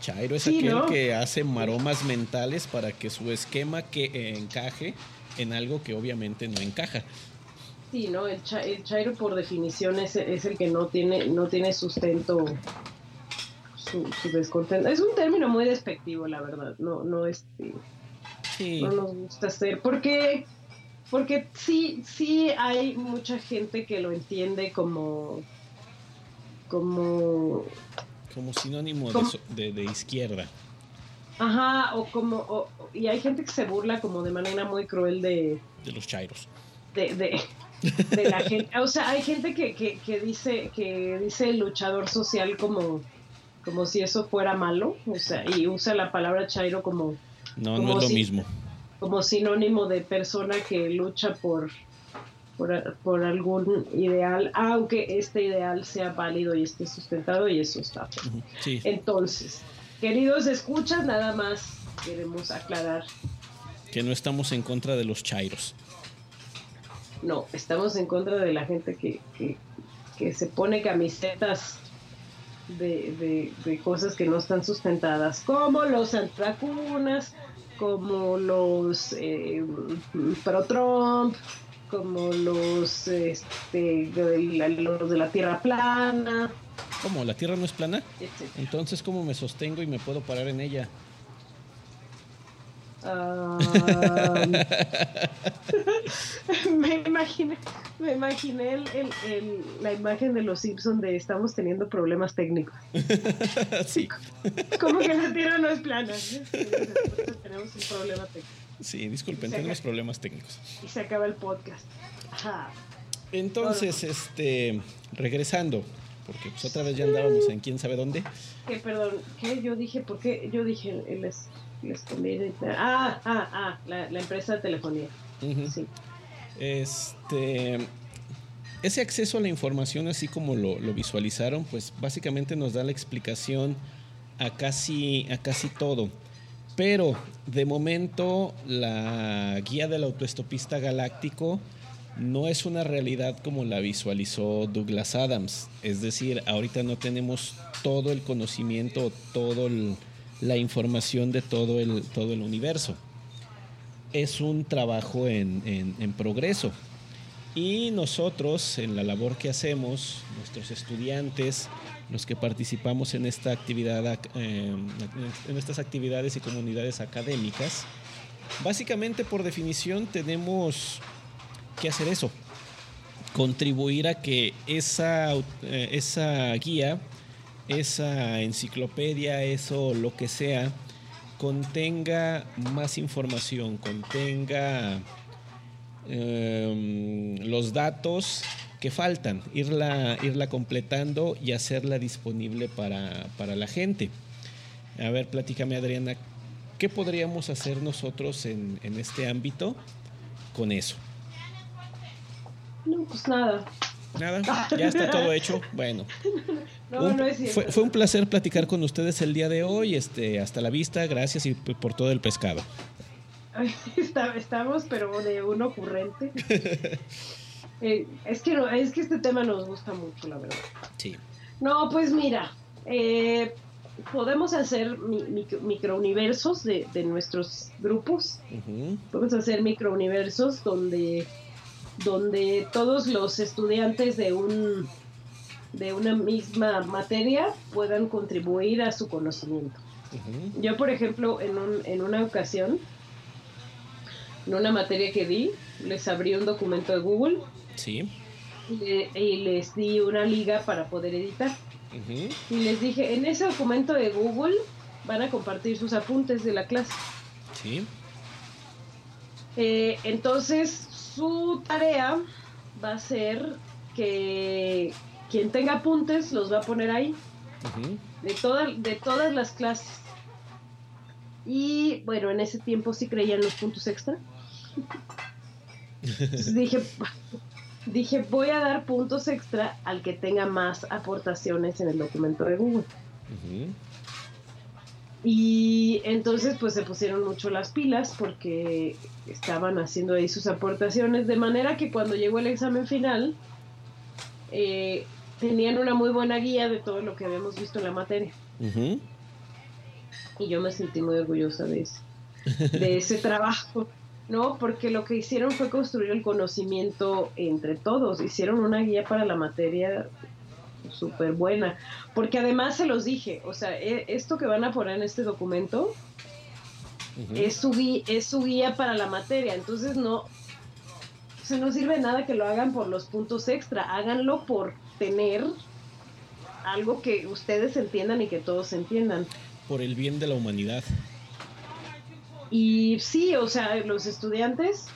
Chairo es aquel que hace maromas mentales para que su esquema que encaje en algo que obviamente no encaja. Sí, no, el, chairo por definición es, es, el que no tiene, no tiene sustento su, descontento. Es un término muy despectivo, la verdad. No, no este, no nos gusta hacer. Porque, porque sí, sí hay mucha gente que lo entiende como, como, como sinónimo de, de, izquierda. Ajá, o como, y hay gente que se burla como de manera muy cruel de... De los chairos. De, de, de la gente. O sea, hay gente que, que, que, dice que dice luchador social como, como si eso fuera malo. O sea, y usa la palabra chairo como no, no es lo mismo. Como sinónimo de persona que lucha por, por, algún ideal, aunque este ideal sea válido y esté sustentado, y eso está. Entonces, queridos escuchas, nada más queremos aclarar. Que no estamos en contra de los chairos. No, estamos en contra de la gente que, que, se pone camisetas de, de, cosas que no están sustentadas, como los antivacunas, como los eh, pro-Trump, como los, este, de los de la Tierra plana. ¿Cómo? ¿La Tierra no es plana? Entonces, ¿cómo me sostengo y me puedo parar en ella? Ah, me imaginé, me imaginé el, el, la imagen de los Simpsons de estamos teniendo problemas técnicos. sí. Como que la Tierra no es plana. Tenemos un problema técnico. Sí, disculpen, tenemos problemas técnicos. Y se acaba el podcast. Entonces, este, regresando, porque pues otra vez ya andábamos en quién sabe dónde. Que perdón, ¿qué yo dije? ¿Por qué yo dije el, Ah, ah, ah, la, empresa de telefonía. sí. Este, ese acceso a la información, así como lo, visualizaron, pues básicamente nos da la explicación a casi, a casi todo. Pero de momento la guía del autoestopista galáctico no es una realidad como la visualizó Douglas Adams. Es decir, ahorita no tenemos todo el conocimiento, todo el, la información de todo el, todo el universo. Es un trabajo en, en, progreso. Y nosotros, en la labor que hacemos, nuestros estudiantes, los que participamos en, esta actividad, eh, en estas actividades y comunidades académicas, básicamente por definición tenemos que hacer eso, contribuir a que esa, eh, guía esa enciclopedia, eso lo que sea, contenga más información, contenga em, los datos que faltan, irla, irla completando y hacerla disponible para, la gente. A ver, platícame Adriana, ¿qué podríamos hacer nosotros en, en este ámbito con eso? No, pues nada, Nada, ya está todo hecho. Bueno. fue, un placer platicar con ustedes el día de hoy. Este, hasta la vista, gracias y por todo el pescado. estamos, pero de un ocurrente. Eh, es que no, es que este tema nos gusta mucho, la verdad. Sí. No, pues mira, eh, podemos hacer microuniversos de, de nuestros grupos. Podemos hacer microuniversos donde donde todos los estudiantes de un de una misma materia puedan contribuir a su conocimiento. Yo, por ejemplo, en, un, en una ocasión, en una materia que di, les abrí un documento de Google. Sí. Y, les di una liga para poder editar. Y les dije, en ese documento de Google van a compartir sus apuntes de la clase. Sí. Eh, entonces, su tarea va a ser que quien tenga apuntes los va a poner ahí. de, de todas las clases. Y bueno, en ese tiempo sí creían los puntos extra. Dije, dije, voy a dar puntos extra al que tenga más aportaciones en el documento de Google. Y entonces pues se pusieron mucho las pilas porque estaban haciendo ahí sus aportaciones, de manera que cuando llegó el examen final, eh, tenían una muy buena guía de todo lo que habíamos visto en la materia. Y yo me sentí muy orgullosa de ese, de ese trabajo, ¿no? Porque lo que hicieron fue construir el conocimiento entre todos, hicieron una guía para la materia súper buena, porque además se los dije, o sea, e, esto que van a poner en este documento es, su guía, es su guía para la materia, entonces no, se no sirve nada que lo hagan por los puntos extra, háganlo por tener algo que ustedes entiendan y que todos entiendan. Por el bien de la humanidad. Y sí, o sea, los estudiantes,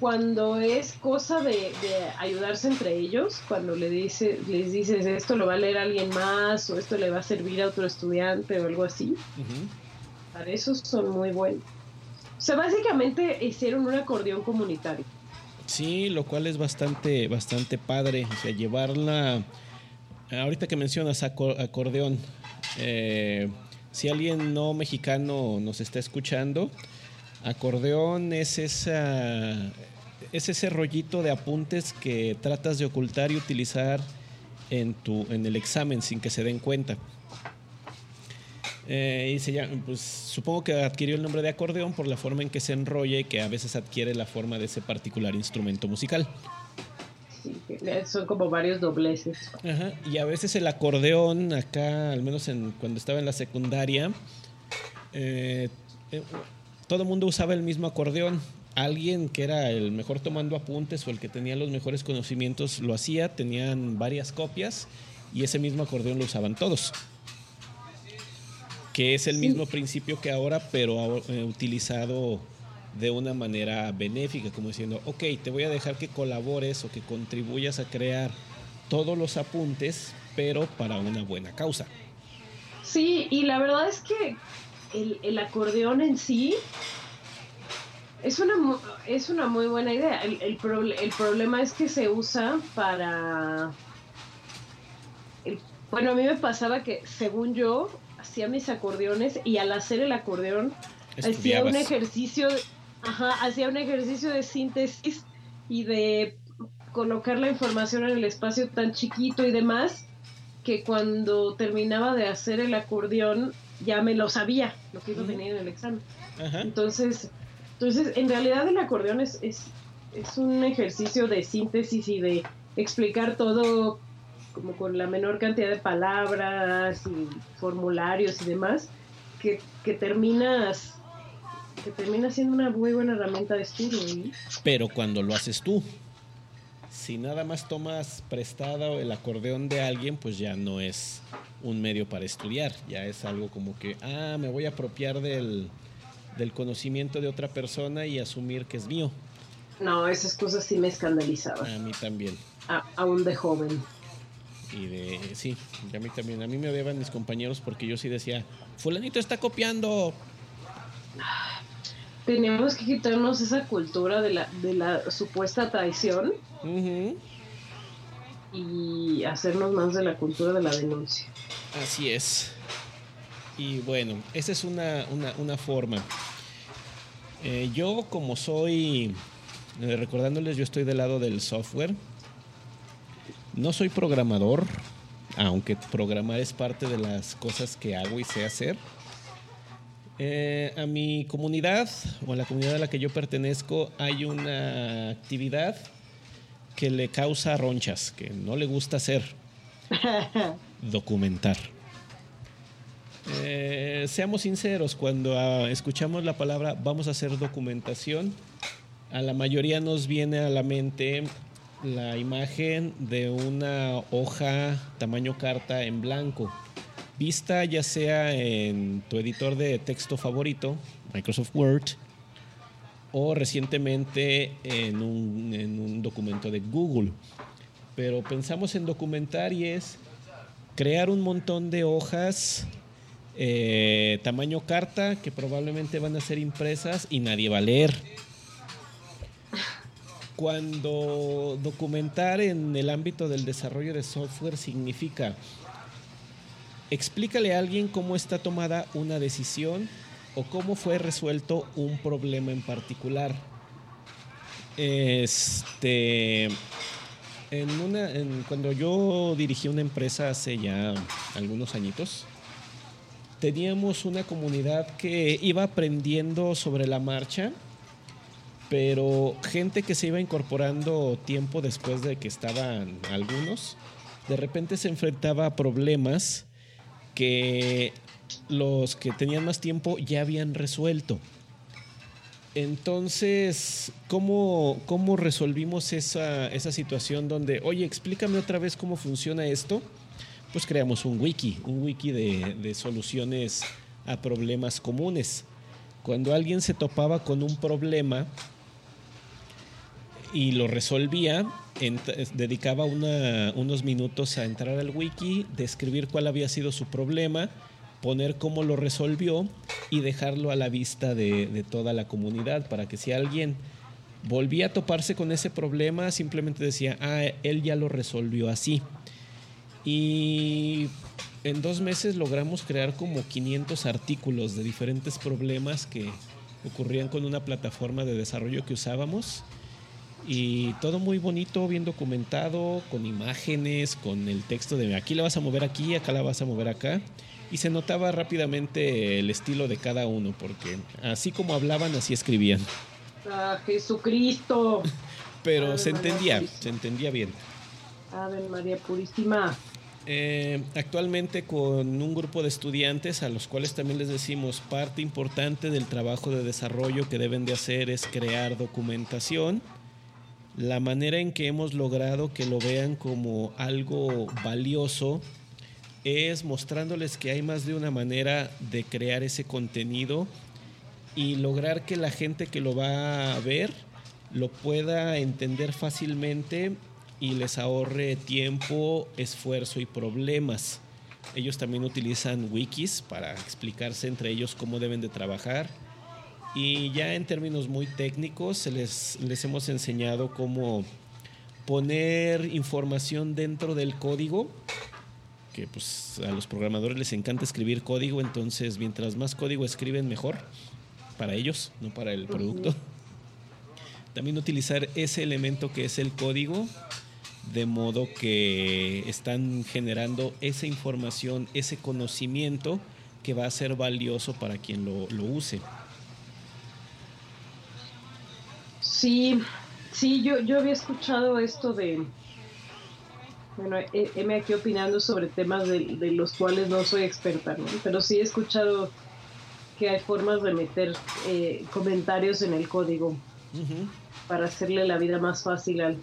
cuando es cosa de, ayudarse entre ellos, cuando le dice, les dices esto lo va a leer alguien más o esto le va a servir a otro estudiante o algo así, para eso son muy buenos. O sea, básicamente hicieron un acordeón comunitario. Sí, lo cual es bastante, bastante padre. O sea, llevarla. Ahorita que mencionas acordeón, eh, si alguien no mexicano nos está escuchando, acordeón es esa es ese rollito de apuntes que tratas de ocultar y utilizar en tu en el examen sin que se den cuenta. Eh, y se llama, pues, supongo que adquirió el nombre de acordeón por la forma en que se enrolla y que a veces adquiere la forma de ese particular instrumento musical. Son como varios dobleces. Ajá, y a veces el acordeón, acá, al menos en, cuando estaba en la secundaria, eh, eh, todo el mundo usaba el mismo acordeón. Alguien que era el mejor tomando apuntes o el que tenía los mejores conocimientos lo hacía, tenían varias copias y ese mismo acordeón lo usaban todos que es el mismo principio que ahora, pero eh, utilizado de una manera benéfica, como diciendo, ok, te voy a dejar que colabores o que contribuyas a crear todos los apuntes, pero para una buena causa. Sí, y la verdad es que el, acordeón en sí es una, es una muy buena idea. El, el, problema es que se usa para... bueno, a mí me pasaba que, según yo, hacía mis acordeones y al hacer el acordeón hacía un ejercicio, ajá, hacía un ejercicio de síntesis y de colocar la información en el espacio tan chiquito y demás que cuando terminaba de hacer el acordeón ya me lo sabía lo que iba a tener en el examen. Entonces, entonces en realidad el acordeón es, es, es un ejercicio de síntesis y de explicar todo como con la menor cantidad de palabras y formularios y demás, que, que terminas que termina siendo una muy buena herramienta de estudio. Pero cuando lo haces tú, si nada más tomas prestado el acordeón de alguien, pues ya no es un medio para estudiar, ya es algo como que, ah, me voy a apropiar del, del conocimiento de otra persona y asumir que es mío. No, esas cosas sí me escandalizaban. A mí también. aún de joven y de sí, a mí también, a mí me odiaban mis compañeros porque yo sí decía, fulanito está copiando. Tenemos que quitarnos esa cultura de la, de la supuesta traición y hacernos más de la cultura de la denuncia. Así es. Y bueno, esa es una, una, forma. Eh, yo como soy, eh, recordándoles, yo estoy del lado del software no soy programador, aunque programar es parte de las cosas que hago y sé hacer. Eh, a mi comunidad o a la comunidad a la que yo pertenezco hay una actividad que le causa ronchas, que no le gusta hacer. Documentar. Eh, seamos sinceros, cuando ah, escuchamos la palabra vamos a hacer documentación, a la mayoría nos viene a la mente la imagen de una hoja tamaño carta en blanco, vista ya sea en tu editor de texto favorito, Microsoft Word, o recientemente en un, documento de Google. Pero pensamos en documentar y es crear un montón de hojas eh, tamaño carta que probablemente van a ser impresas y nadie va a leer cuando documentar en el ámbito del desarrollo de software significa explícale a alguien cómo está tomada una decisión o cómo fue resuelto un problema en particular. Este, cuando yo dirigí una empresa hace ya algunos añitos, teníamos una comunidad que iba aprendiendo sobre la marcha, pero gente que se iba incorporando tiempo después de que estaban algunos, de repente se enfrentaba a problemas que los que tenían más tiempo ya habían resuelto. Entonces, ¿cómo, cómo resolvimos esa, esa, situación donde, oye, explícame otra vez cómo funciona esto? Pues creamos un wiki, un wiki de, de soluciones a problemas comunes. Cuando alguien se topaba con un problema y lo resolvía, dedicaba unos minutos a entrar al wiki, describir cuál había sido su problema, poner cómo lo resolvió y dejarlo a la vista de, toda la comunidad para que si alguien volvía a toparse con ese problema, simplemente decía, ah, él ya lo resolvió así. Y en dos meses logramos crear como 500 artículos de diferentes problemas que ocurrían con una plataforma de desarrollo que usábamos. Y todo muy bonito, bien documentado, con imágenes, con el texto de aquí la vas a mover aquí, acá la vas a mover acá y se notaba rápidamente el estilo de cada uno, porque así como hablaban, así escribían. ¡Ah, Jesucristo! Pero se entendía, se entendía bien. Ave María Purísima. Eh, actualmente con un grupo de estudiantes a los cuales también les decimos parte importante del trabajo de desarrollo que deben de hacer es crear documentación. La manera en que hemos logrado que lo vean como algo valioso es mostrándoles que hay más de una manera de crear ese contenido y lograr que la gente que lo va a ver lo pueda entender fácilmente y les ahorre tiempo, esfuerzo y problemas. Ellos también utilizan wikis para explicarse entre ellos cómo deben de trabajar. Y ya en términos muy técnicos les, les hemos enseñado cómo poner información dentro del código que pues a los programadores les encanta escribir código, entonces mientras más código escriben mejor para ellos, no para el producto. También utilizar ese elemento que es el código, de modo que están generando esa información, ese conocimiento que va a ser valioso para quien lo, lo use. Sí, sí, yo, yo había escuchado esto de, bueno, heme aquí opinando sobre temas de, los cuales no soy experta, ¿no? Pero sí he escuchado que hay formas de meter eh, comentarios en el código para hacerle la vida más fácil al...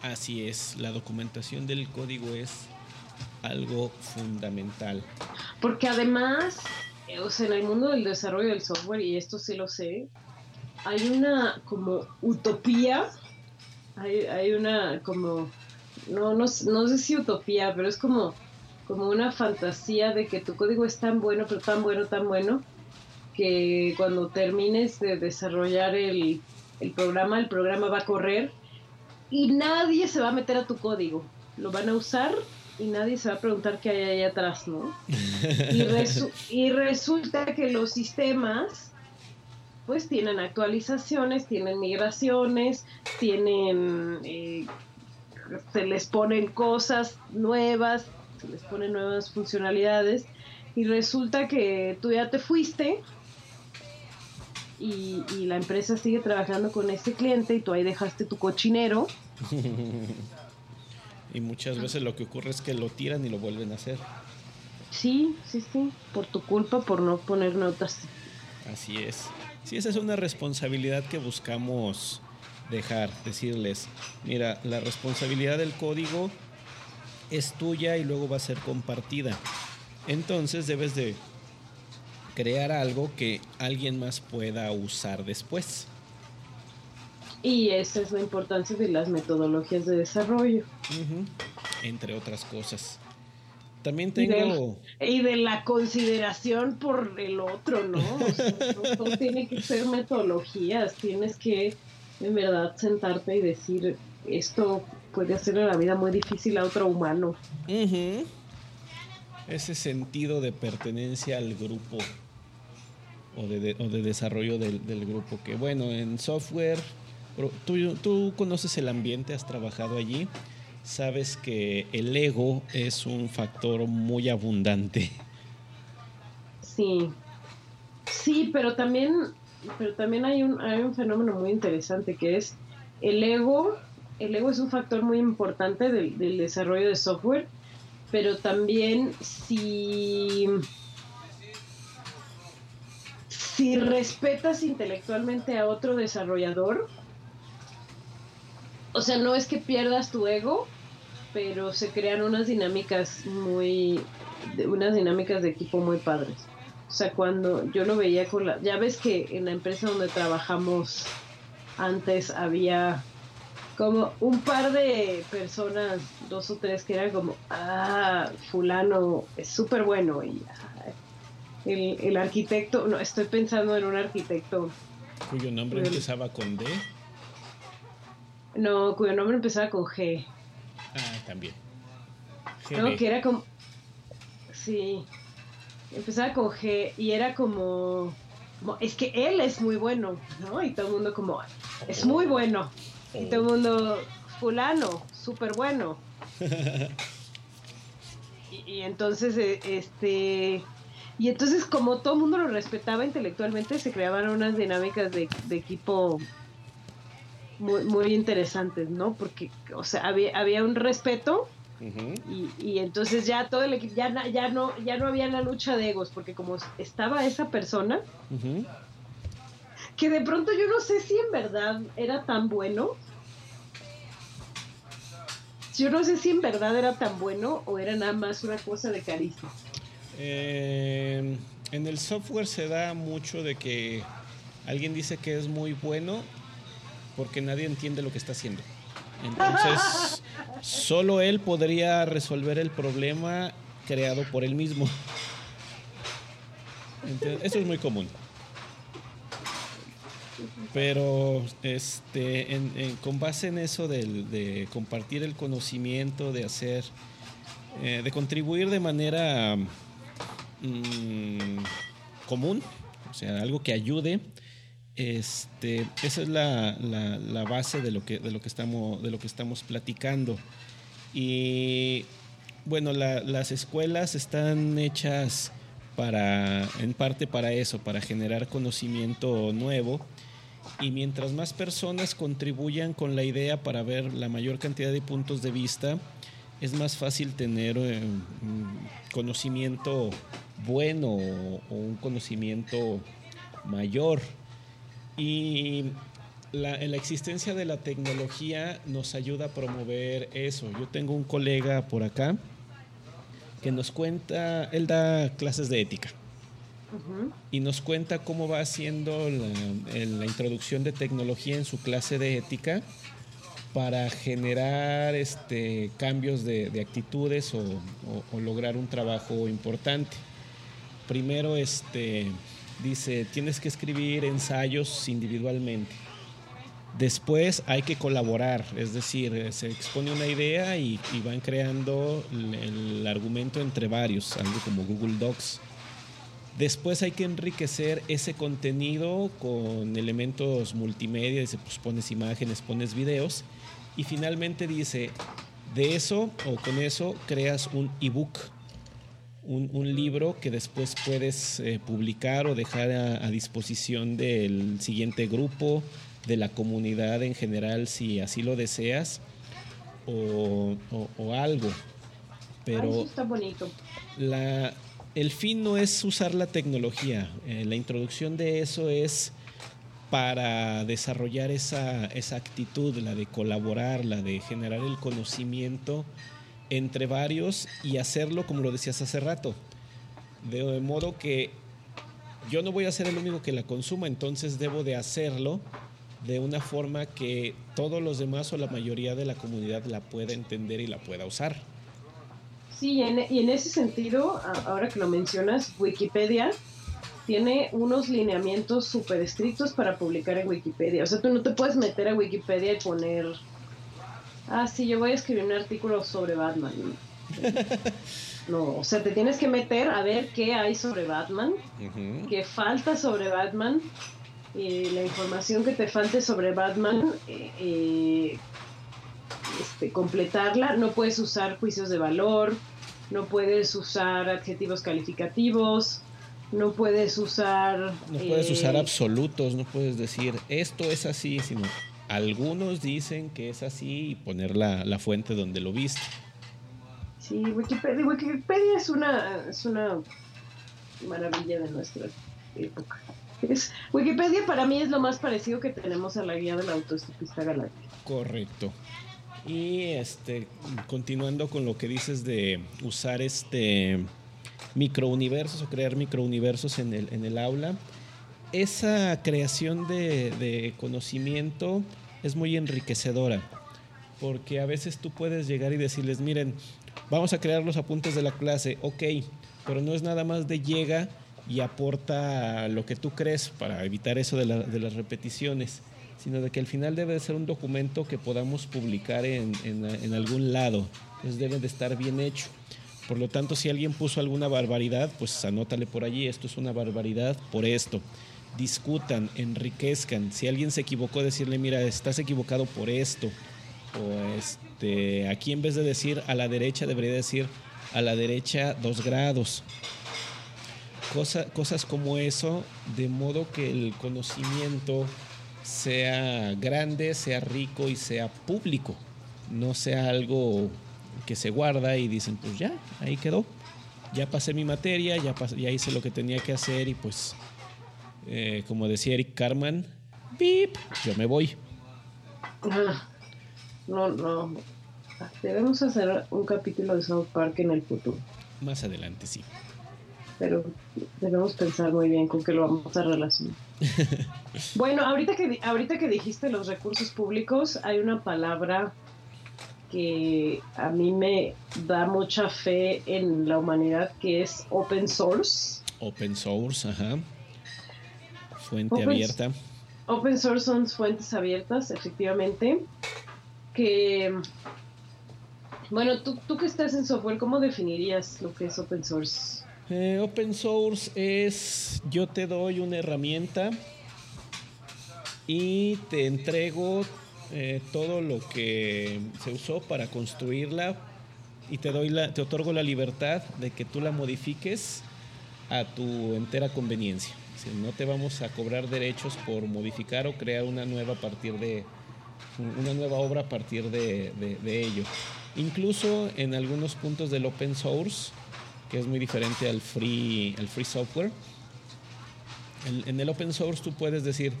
Así es, la documentación del código es algo fundamental. Porque además, eh, o sea, en el mundo del desarrollo del software, y esto sí lo sé, hay una como utopía, hay, hay una como no, no, no sé si utopía, pero es como, como una fantasía de que tu código es tan bueno, pero tan bueno, tan bueno, que cuando termines de desarrollar el, programa, el programa va a correr y nadie se va a meter a tu código. Lo van a usar y nadie se va a preguntar qué hay ahí atrás, ¿no? y, resulta que los sistemas pues tienen actualizaciones, tienen migraciones, tienen eh, se les ponen cosas nuevas, se les ponen nuevas funcionalidades y resulta que tú ya te fuiste y, la empresa sigue trabajando con ese cliente y tú ahí dejaste tu cochinero. y muchas veces lo que ocurre es que lo tiran y lo vuelven a hacer. Sí, sí, sí, por tu culpa, por no poner notas. Así es. Sí, esa es una responsabilidad que buscamos dejar, decirles, mira, la responsabilidad del código es tuya y luego va a ser compartida. Entonces debes de crear algo que alguien más pueda usar después. Y esa es la importancia de las metodologías de desarrollo. Entre otras cosas. También tengo... Y de, la consideración por el otro, ¿no? O no tiene que ser metodologías, tienes que en verdad sentarte y decir, esto puede hacerle la vida muy difícil a otro humano. ese sentido de pertenencia al grupo o de, desarrollo del, grupo. Que bueno, en software, tú, tú conoces el ambiente, has trabajado allí, sabes que el ego es un factor muy abundante. Sí, sí, pero también, pero también hay un, hay un fenómeno muy interesante que es el ego. El ego es un factor muy importante del, del desarrollo de software, pero también si si respetas intelectualmente a otro desarrollador, o sea, no es que pierdas tu ego, pero se crean unas dinámicas muy, unas dinámicas de equipo muy padres. O sea, cuando yo lo veía con la, ya ves que en la empresa donde trabajamos antes había como un par de personas, dos o tres, que eran como, ah, fulano es súper bueno y el, arquitecto, no, estoy pensando en un arquitecto. ¿Cuyo nombre empezaba con D? No, cuyo nombre empezaba con G. Ah, también. No, que era como... Sí, empezaba con G y era como... Es que él es muy bueno, ¿no? Y todo el mundo como, es muy bueno. Y todo el oh. mundo, fulano, súper bueno. y, y, entonces, eh, este, y entonces, como todo el mundo lo respetaba intelectualmente, se creaban unas dinámicas de, equipo muy, muy interesantes, ¿no? Porque, o sea, había, había un respeto y, entonces ya todo el equipo, ya, ya, no, ya no había la lucha de egos, porque como estaba esa persona, que de pronto yo no sé si en verdad era tan bueno. Yo no sé si en verdad era tan bueno o era nada más una cosa de carisma. Eh, en el software se da mucho de que alguien dice que es muy bueno porque nadie entiende lo que está haciendo. Entonces, solo él podría resolver el problema creado por él mismo. eso es muy común. Pero este, con base en eso de, compartir el conocimiento, de hacer, eh, de contribuir de manera Mm, común, o sea, algo que ayude. Este, esa es la, la, base de lo, que, de, lo que estamos, de lo que estamos platicando. Y bueno, las escuelas están hechas para, en parte para eso, para generar conocimiento nuevo. Y mientras más personas contribuyan con la idea para ver la mayor cantidad de puntos de vista, es más fácil tener eh, conocimiento bueno o, un conocimiento mayor. Y la, la, existencia de la tecnología nos ayuda a promover eso. Yo tengo un colega por acá que nos cuenta, él da clases de ética. Y nos cuenta cómo va haciendo la, introducción de tecnología en su clase de ética para generar este, cambios de, actitudes o, lograr un trabajo importante primero este, dice, tienes que escribir ensayos individualmente. Después hay que colaborar, es decir, se expone una idea y, van creando el, argumento entre varios, algo como Google Docs. Después hay que enriquecer ese contenido con elementos multimedia, dice, pues pones imágenes, pones videos y finalmente dice, de eso o con eso creas un ebook un, libro que después puedes eh, publicar o dejar a, disposición del siguiente grupo, de la comunidad en general, si así lo deseas, o, algo. Pero está bonito. La, el fin no es usar la tecnología, eh, la introducción de eso es para desarrollar esa, esa actitud, la de colaborar, la de generar el conocimiento entre varios y hacerlo como lo decías hace rato. De modo que yo no voy a ser el único que la consuma, entonces debo de hacerlo de una forma que todos los demás o la mayoría de la comunidad la pueda entender y la pueda usar. Sí, y en, ese sentido, ahora que lo mencionas, Wikipedia tiene unos lineamientos súper estrictos para publicar en Wikipedia. O sea, tú no te puedes meter a Wikipedia y poner ah, sí, yo voy a escribir un artículo sobre Batman. No, o sea, te tienes que meter a ver qué hay sobre Batman, qué falta sobre Batman, eh, la información que te falte sobre Batman, eh, eh, este, completarla. No puedes usar juicios de valor, no puedes usar adjetivos calificativos, no puedes usar... No puedes usar absolutos, no puedes decir esto es así, sino algunos dicen que es así y poner la, la fuente donde lo viste. Sí, Wikipedia, Wikipedia es una, es una maravilla de nuestra época. Wikipedia para mí es lo más parecido que tenemos a la guía de la autoestopista galáctica. Correcto. Y este, continuando con lo que dices de usar este microuniversos o crear microuniversos en el, en el aula, esa creación de, conocimiento es muy enriquecedora, porque a veces tú puedes llegar y decirles, miren, vamos a crear los apuntes de la clase, ok, pero no es nada más de llega y aporta lo que tú crees para evitar eso de, las repeticiones, sino de que al final debe de ser un documento que podamos publicar en, en, algún lado. Entonces debe de estar bien hecho. Por lo tanto, si alguien puso alguna barbaridad, pues anótale por allí, esto es una barbaridad por esto. Discutan, enriquezcan. Si alguien se equivocó, decirle, mira, estás equivocado por esto. O este, aquí en vez de decir a la derecha, debería decir a la derecha dos grados cosas como eso, de modo que el conocimiento sea grande, sea rico y sea público, no sea algo que se guarda y dicen, pues ya, ahí quedó, ya pasé mi materia, ya, ya hice lo que tenía que hacer y pues, eh, como decía Eric Carman, ¡pip! Yo me voy. No, no. Debemos hacer un capítulo de South Park en el futuro. Más adelante, sí pero debemos pensar muy bien con qué lo vamos a relacionar. bueno, ahorita que, ahorita que dijiste los recursos públicos, hay una palabra que a mí me da mucha fe en la humanidad que es open source. Open source, ajá. Fuente abierta. Open source son fuentes abiertas, efectivamente. Que, bueno, tú, tú que estás en software, ¿cómo definirías lo que es open source? Eh, open source es yo te doy una herramienta y te entrego eh, todo lo que se usó para construirla y te doy la, te otorgo la libertad de que tú la modifiques a tu entera conveniencia. No te vamos a cobrar derechos por modificar o crear una nueva a partir de una nueva obra a partir de, ello. Incluso en algunos puntos del open source que es muy diferente al free, free software. En, el open source tú puedes decir,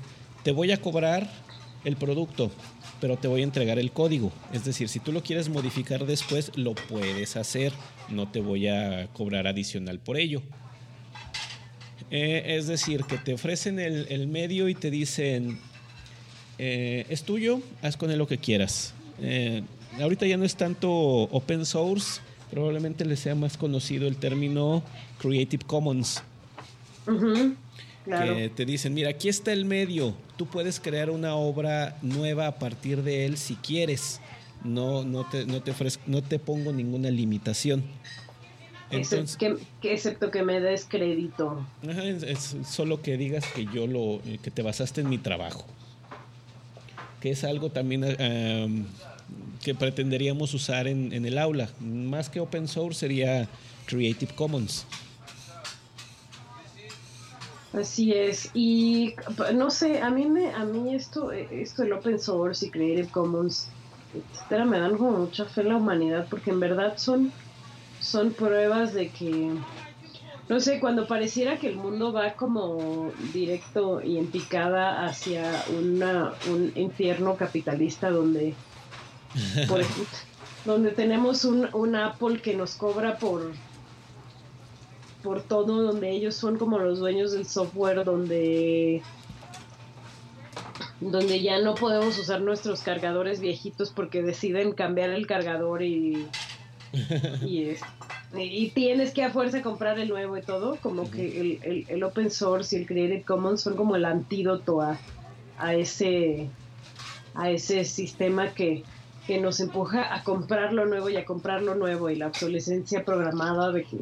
te voy a cobrar el producto, pero te voy a entregar el código. Es decir, si tú lo quieres modificar después, lo puedes hacer. No te voy a cobrar adicional por ello. Eh, es decir, que te ofrecen el, medio y te dicen, eh, es tuyo, haz con él lo que quieras. Eh, ahorita ya no es tanto open source, probablemente les sea más conocido el término Creative Commons. Que te dicen, mira, aquí está el medio, tú puedes crear una obra nueva a partir de él si quieres. No, no, te, no, te, no te pongo ninguna limitación. Entonces, que, excepto que me des crédito. es, solo que digas que yo lo, que te basaste en mi trabajo. Que es algo también que pretenderíamos usar en, el aula. Más que open source sería Creative Commons. Así es. Y no sé, a mí me, a mí esto, esto del open source y Creative Commons, etcétera, me dan como mucha fe en la humanidad, porque en verdad son, son pruebas de que, no sé, cuando pareciera que el mundo va como directo y en picada hacia una, un infierno capitalista donde por donde tenemos un, Apple que nos cobra por por todo, donde ellos son como los dueños del software, donde donde ya no podemos usar nuestros cargadores viejitos porque deciden cambiar el cargador y y, tienes que a fuerza comprar el nuevo y todo, como que el, el, open source y el Creative Commons son como el antídoto a, a ese a ese sistema que que nos empuja a comprar lo nuevo y a comprar lo nuevo y la obsolescencia programada de que,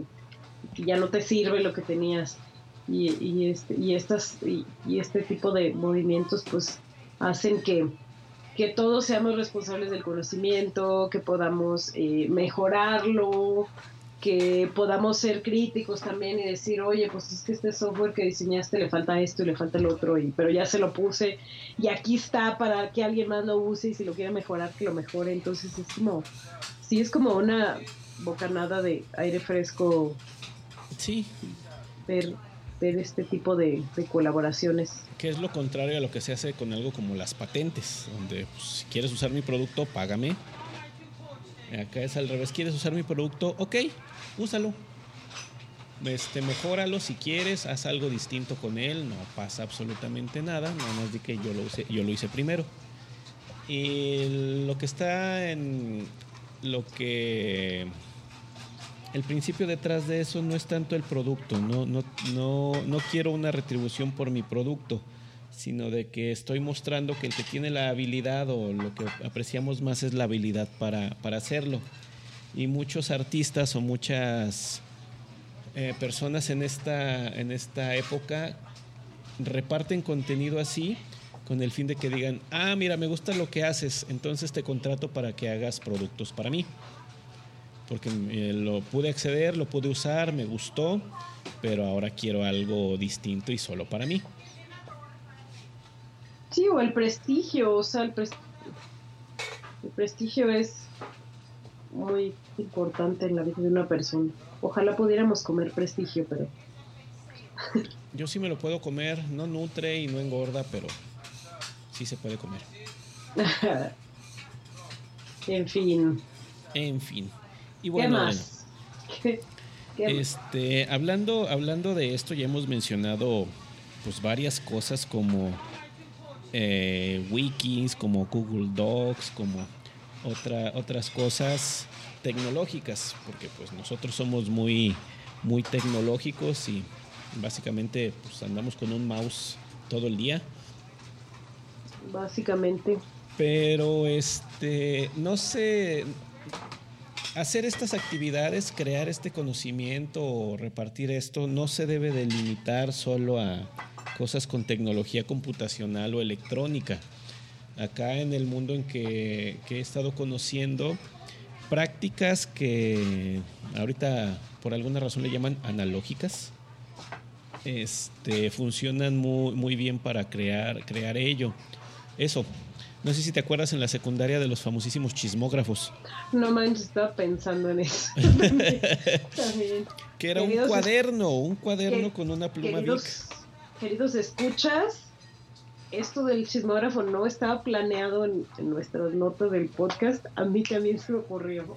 ya no te sirve lo que tenías. Y, y este y estas y, este tipo de movimientos pues hacen que que todos seamos responsables del conocimiento, que podamos eh, mejorarlo, que podamos ser críticos también y decir, oye, pues es que este software que diseñaste le falta esto y le falta el otro, y, pero ya se lo puse y aquí está para que alguien más lo use y si lo quiere mejorar, que lo mejore. Entonces es como, sí, es como una bocanada de aire fresco. Sí. Ver, ver este tipo de, colaboraciones. Que es lo contrario a lo que se hace con algo como las patentes, donde pues, si quieres usar mi producto, págame Acá es al revés. ¿Quieres usar mi producto? Ok, úsalo. Este, mejóralo si quieres, haz algo distinto con él, no pasa absolutamente nada, nada más de que yo lo, yo lo hice primero. Y lo que está en lo que el principio detrás de eso no es tanto el producto, no, no, no, no quiero una retribución por mi producto sino de que estoy mostrando que el que tiene la habilidad o lo que apreciamos más es la habilidad para, hacerlo. Y muchos artistas o muchas eh, personas en esta, en esta época reparten contenido así con el fin de que digan, ah, mira, me gusta lo que haces, entonces te contrato para que hagas productos para mí. Porque eh, lo pude acceder, lo pude usar, me gustó, pero ahora quiero algo distinto y solo para mí. Sí, o el prestigio, o sea, el, prestigio es muy importante en la vida de una persona. Ojalá pudiéramos comer prestigio, pero... Yo sí me lo puedo comer, no nutre y no engorda, pero sí se puede comer. en fin. En fin. Y bueno, ¿Qué más? este, hablando, hablando de esto, ya hemos mencionado pues varias cosas como eh, wikis, como Google Docs, como otra, otras cosas tecnológicas, porque pues nosotros somos muy, muy tecnológicos y básicamente pues andamos con un mouse todo el día. Básicamente. Pero este, no sé, hacer estas actividades, crear este conocimiento o repartir esto, no se debe delimitar solo a, cosas con tecnología computacional o electrónica. Acá en el mundo en que, he estado conociendo, prácticas que ahorita por alguna razón le llaman analógicas, este, funcionan muy, muy bien para crear, crear ello. Eso, no sé si te acuerdas en la secundaria de los famosísimos chismógrafos. No manches, estaba pensando en eso. Que era un cuaderno, un cuaderno con una pluma queridos escuchas, esto del chismógrafo no estaba planeado en, nuestras notas del podcast. A mí también se me ocurrió.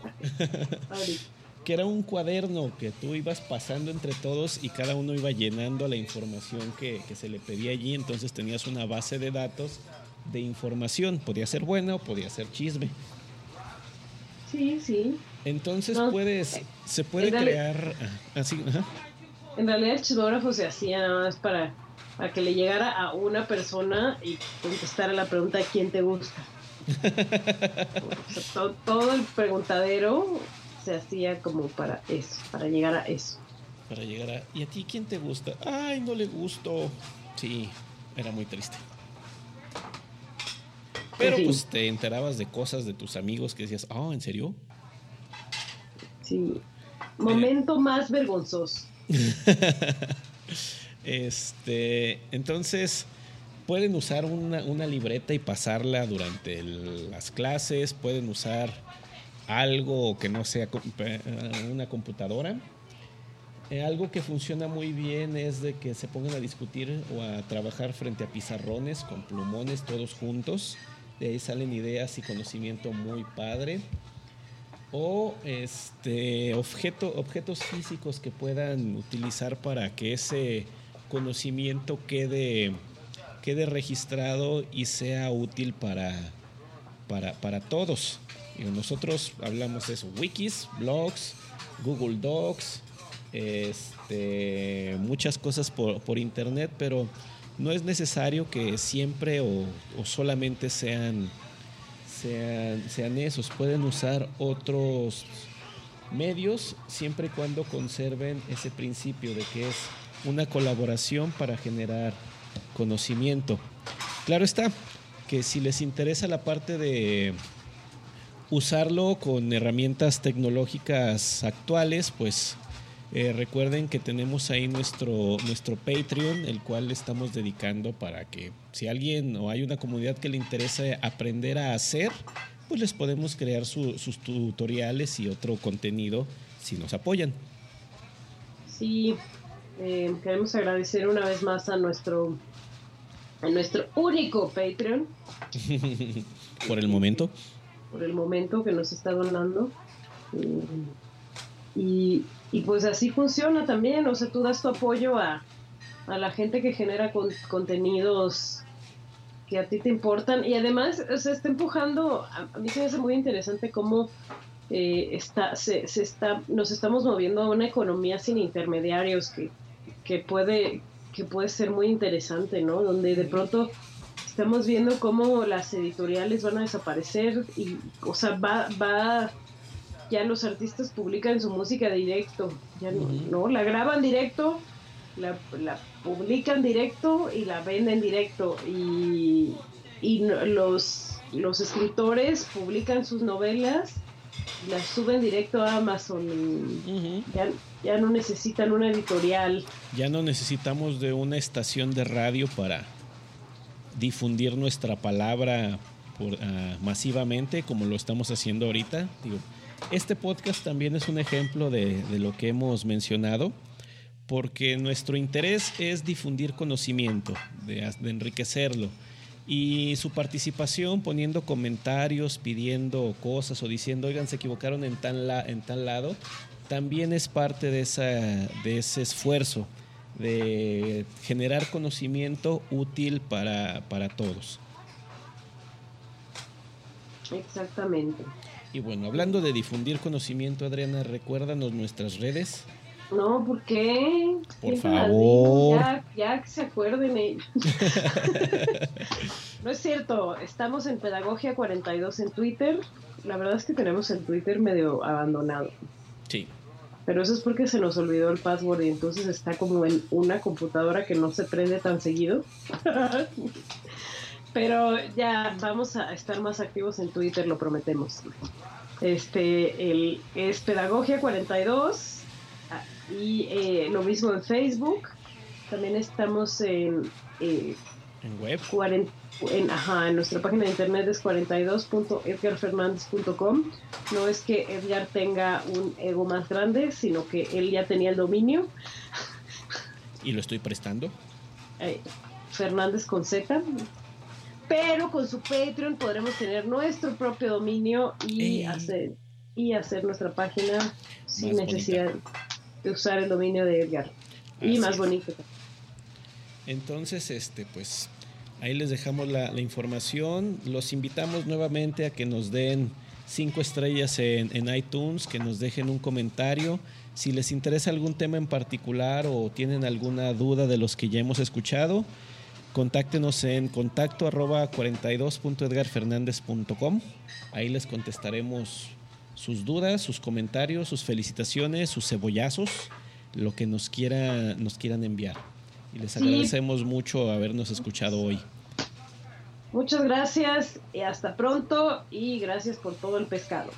que era un cuaderno que tú ibas pasando entre todos y cada uno iba llenando la información que, se le pedía allí. Entonces tenías una base de datos de información. Podía ser buena o podía ser chisme. Sí, sí. Entonces puedes, se puede crear así. Ah, en realidad el chismógrafo se hacía nada más para a que le llegara a una persona y contestara la pregunta quién te gusta. todo, el preguntadero se hacía como para eso, para llegar a eso. Para llegar a... ¿Y a ti quién te gusta? Ay, no le gustó. Sí, era muy triste. Pero pues te enterabas de cosas de tus amigos que decías, oh, ¿en serio? Sí. Momento más vergonzoso. Este, entonces, pueden usar una, libreta y pasarla durante las clases, pueden usar algo que no sea una computadora. Eh, algo que funciona muy bien es de que se pongan a discutir o a trabajar frente a pizarrones con plumones todos juntos. De ahí salen ideas y conocimiento muy padre. O este objeto, objetos físicos que puedan utilizar para que ese conocimiento quede, quede registrado y sea útil para, para, todos. Y nosotros hablamos de eso, wikis, blogs, Google Docs, este, muchas cosas por, internet, pero no es necesario que siempre o, solamente sean, sean, sean esos. Pueden usar otros medios siempre y cuando conserven ese principio de que es una colaboración para generar conocimiento. Claro está que si les interesa la parte de usarlo con herramientas tecnológicas actuales, pues eh, recuerden que tenemos ahí nuestro, nuestro Patreon, el cual estamos dedicando para que si alguien o hay una comunidad que le interesa aprender a hacer, pues les podemos crear sus tutoriales y otro contenido si nos apoyan. Sí, eh, queremos agradecer una vez más a nuestro a nuestro único Patreon. por el momento. Por el momento que nos está donando. Y, y, pues así funciona también. O sea, tú das tu apoyo a, a la gente que genera contenidos que a ti te importan. Y además, o sea, está empujando. A, mí se me hace muy interesante cómo. Eh, está, se, se, está, nos estamos moviendo a una economía sin intermediarios que, que puede que puede ser muy interesante, ¿no? Donde de pronto estamos viendo cómo las editoriales van a desaparecer y, o sea, va, va, ya los artistas publican su música directo, ya no, la graban directo, la, la, publican directo y la venden directo y, y los, los escritores publican sus novelas las suben directo a Amazon. ya, ya, no necesitan una editorial. Ya no necesitamos de una estación de radio para difundir nuestra palabra por, ah, masivamente como lo estamos haciendo ahorita. Digo, este podcast también es un ejemplo de, de lo que hemos mencionado porque nuestro interés es difundir conocimiento, de, enriquecerlo y su participación poniendo comentarios, pidiendo cosas o diciendo, oigan, se equivocaron en tal, en tal lado, también es parte de, esa, de ese esfuerzo de generar conocimiento útil para, para todos. Exactamente. Y bueno, hablando de difundir conocimiento, Adriana, recuérdanos nuestras redes. No, ¿por qué? Por favor. Ya, ya, que se acuerden ellos. no es cierto, estamos en Pedagogia 42 en Twitter. La verdad es que tenemos el Twitter medio abandonado. Sí. Pero eso es porque se nos olvidó el password y entonces está como en una computadora que no se prende tan seguido. Pero ya vamos a estar más activos en Twitter, lo prometemos. Este, el, es Pedagogia 42 y eh, lo mismo en Facebook. También estamos en... Eh, en web. En, ajá, en nuestra página de internet es 42.edgarfernandez.com. No es que Edgar tenga un ego más grande, sino que él ya tenía el dominio. Y lo estoy prestando. Eh, Fernández con Z. Pero con su Patreon podremos tener nuestro propio dominio y hacer y hacer nuestra página sin necesidad de usar el dominio de Edgar. y más bonito. Entonces, este, pues ahí les dejamos la, información. Los invitamos nuevamente a que nos den cinco estrellas en, en, iTunes, que nos dejen un comentario. Si les interesa algún tema en particular o tienen alguna duda de los que ya hemos escuchado, contáctenos en contacto arroba 42.edgarfernandez.com. Ahí les contestaremos sus dudas, sus comentarios, sus felicitaciones, sus cebollazos, lo que nos, quiera, nos quieran enviar. Y les agradecemos mucho habernos escuchado hoy. Muchas gracias y hasta pronto y gracias por todo el pescado.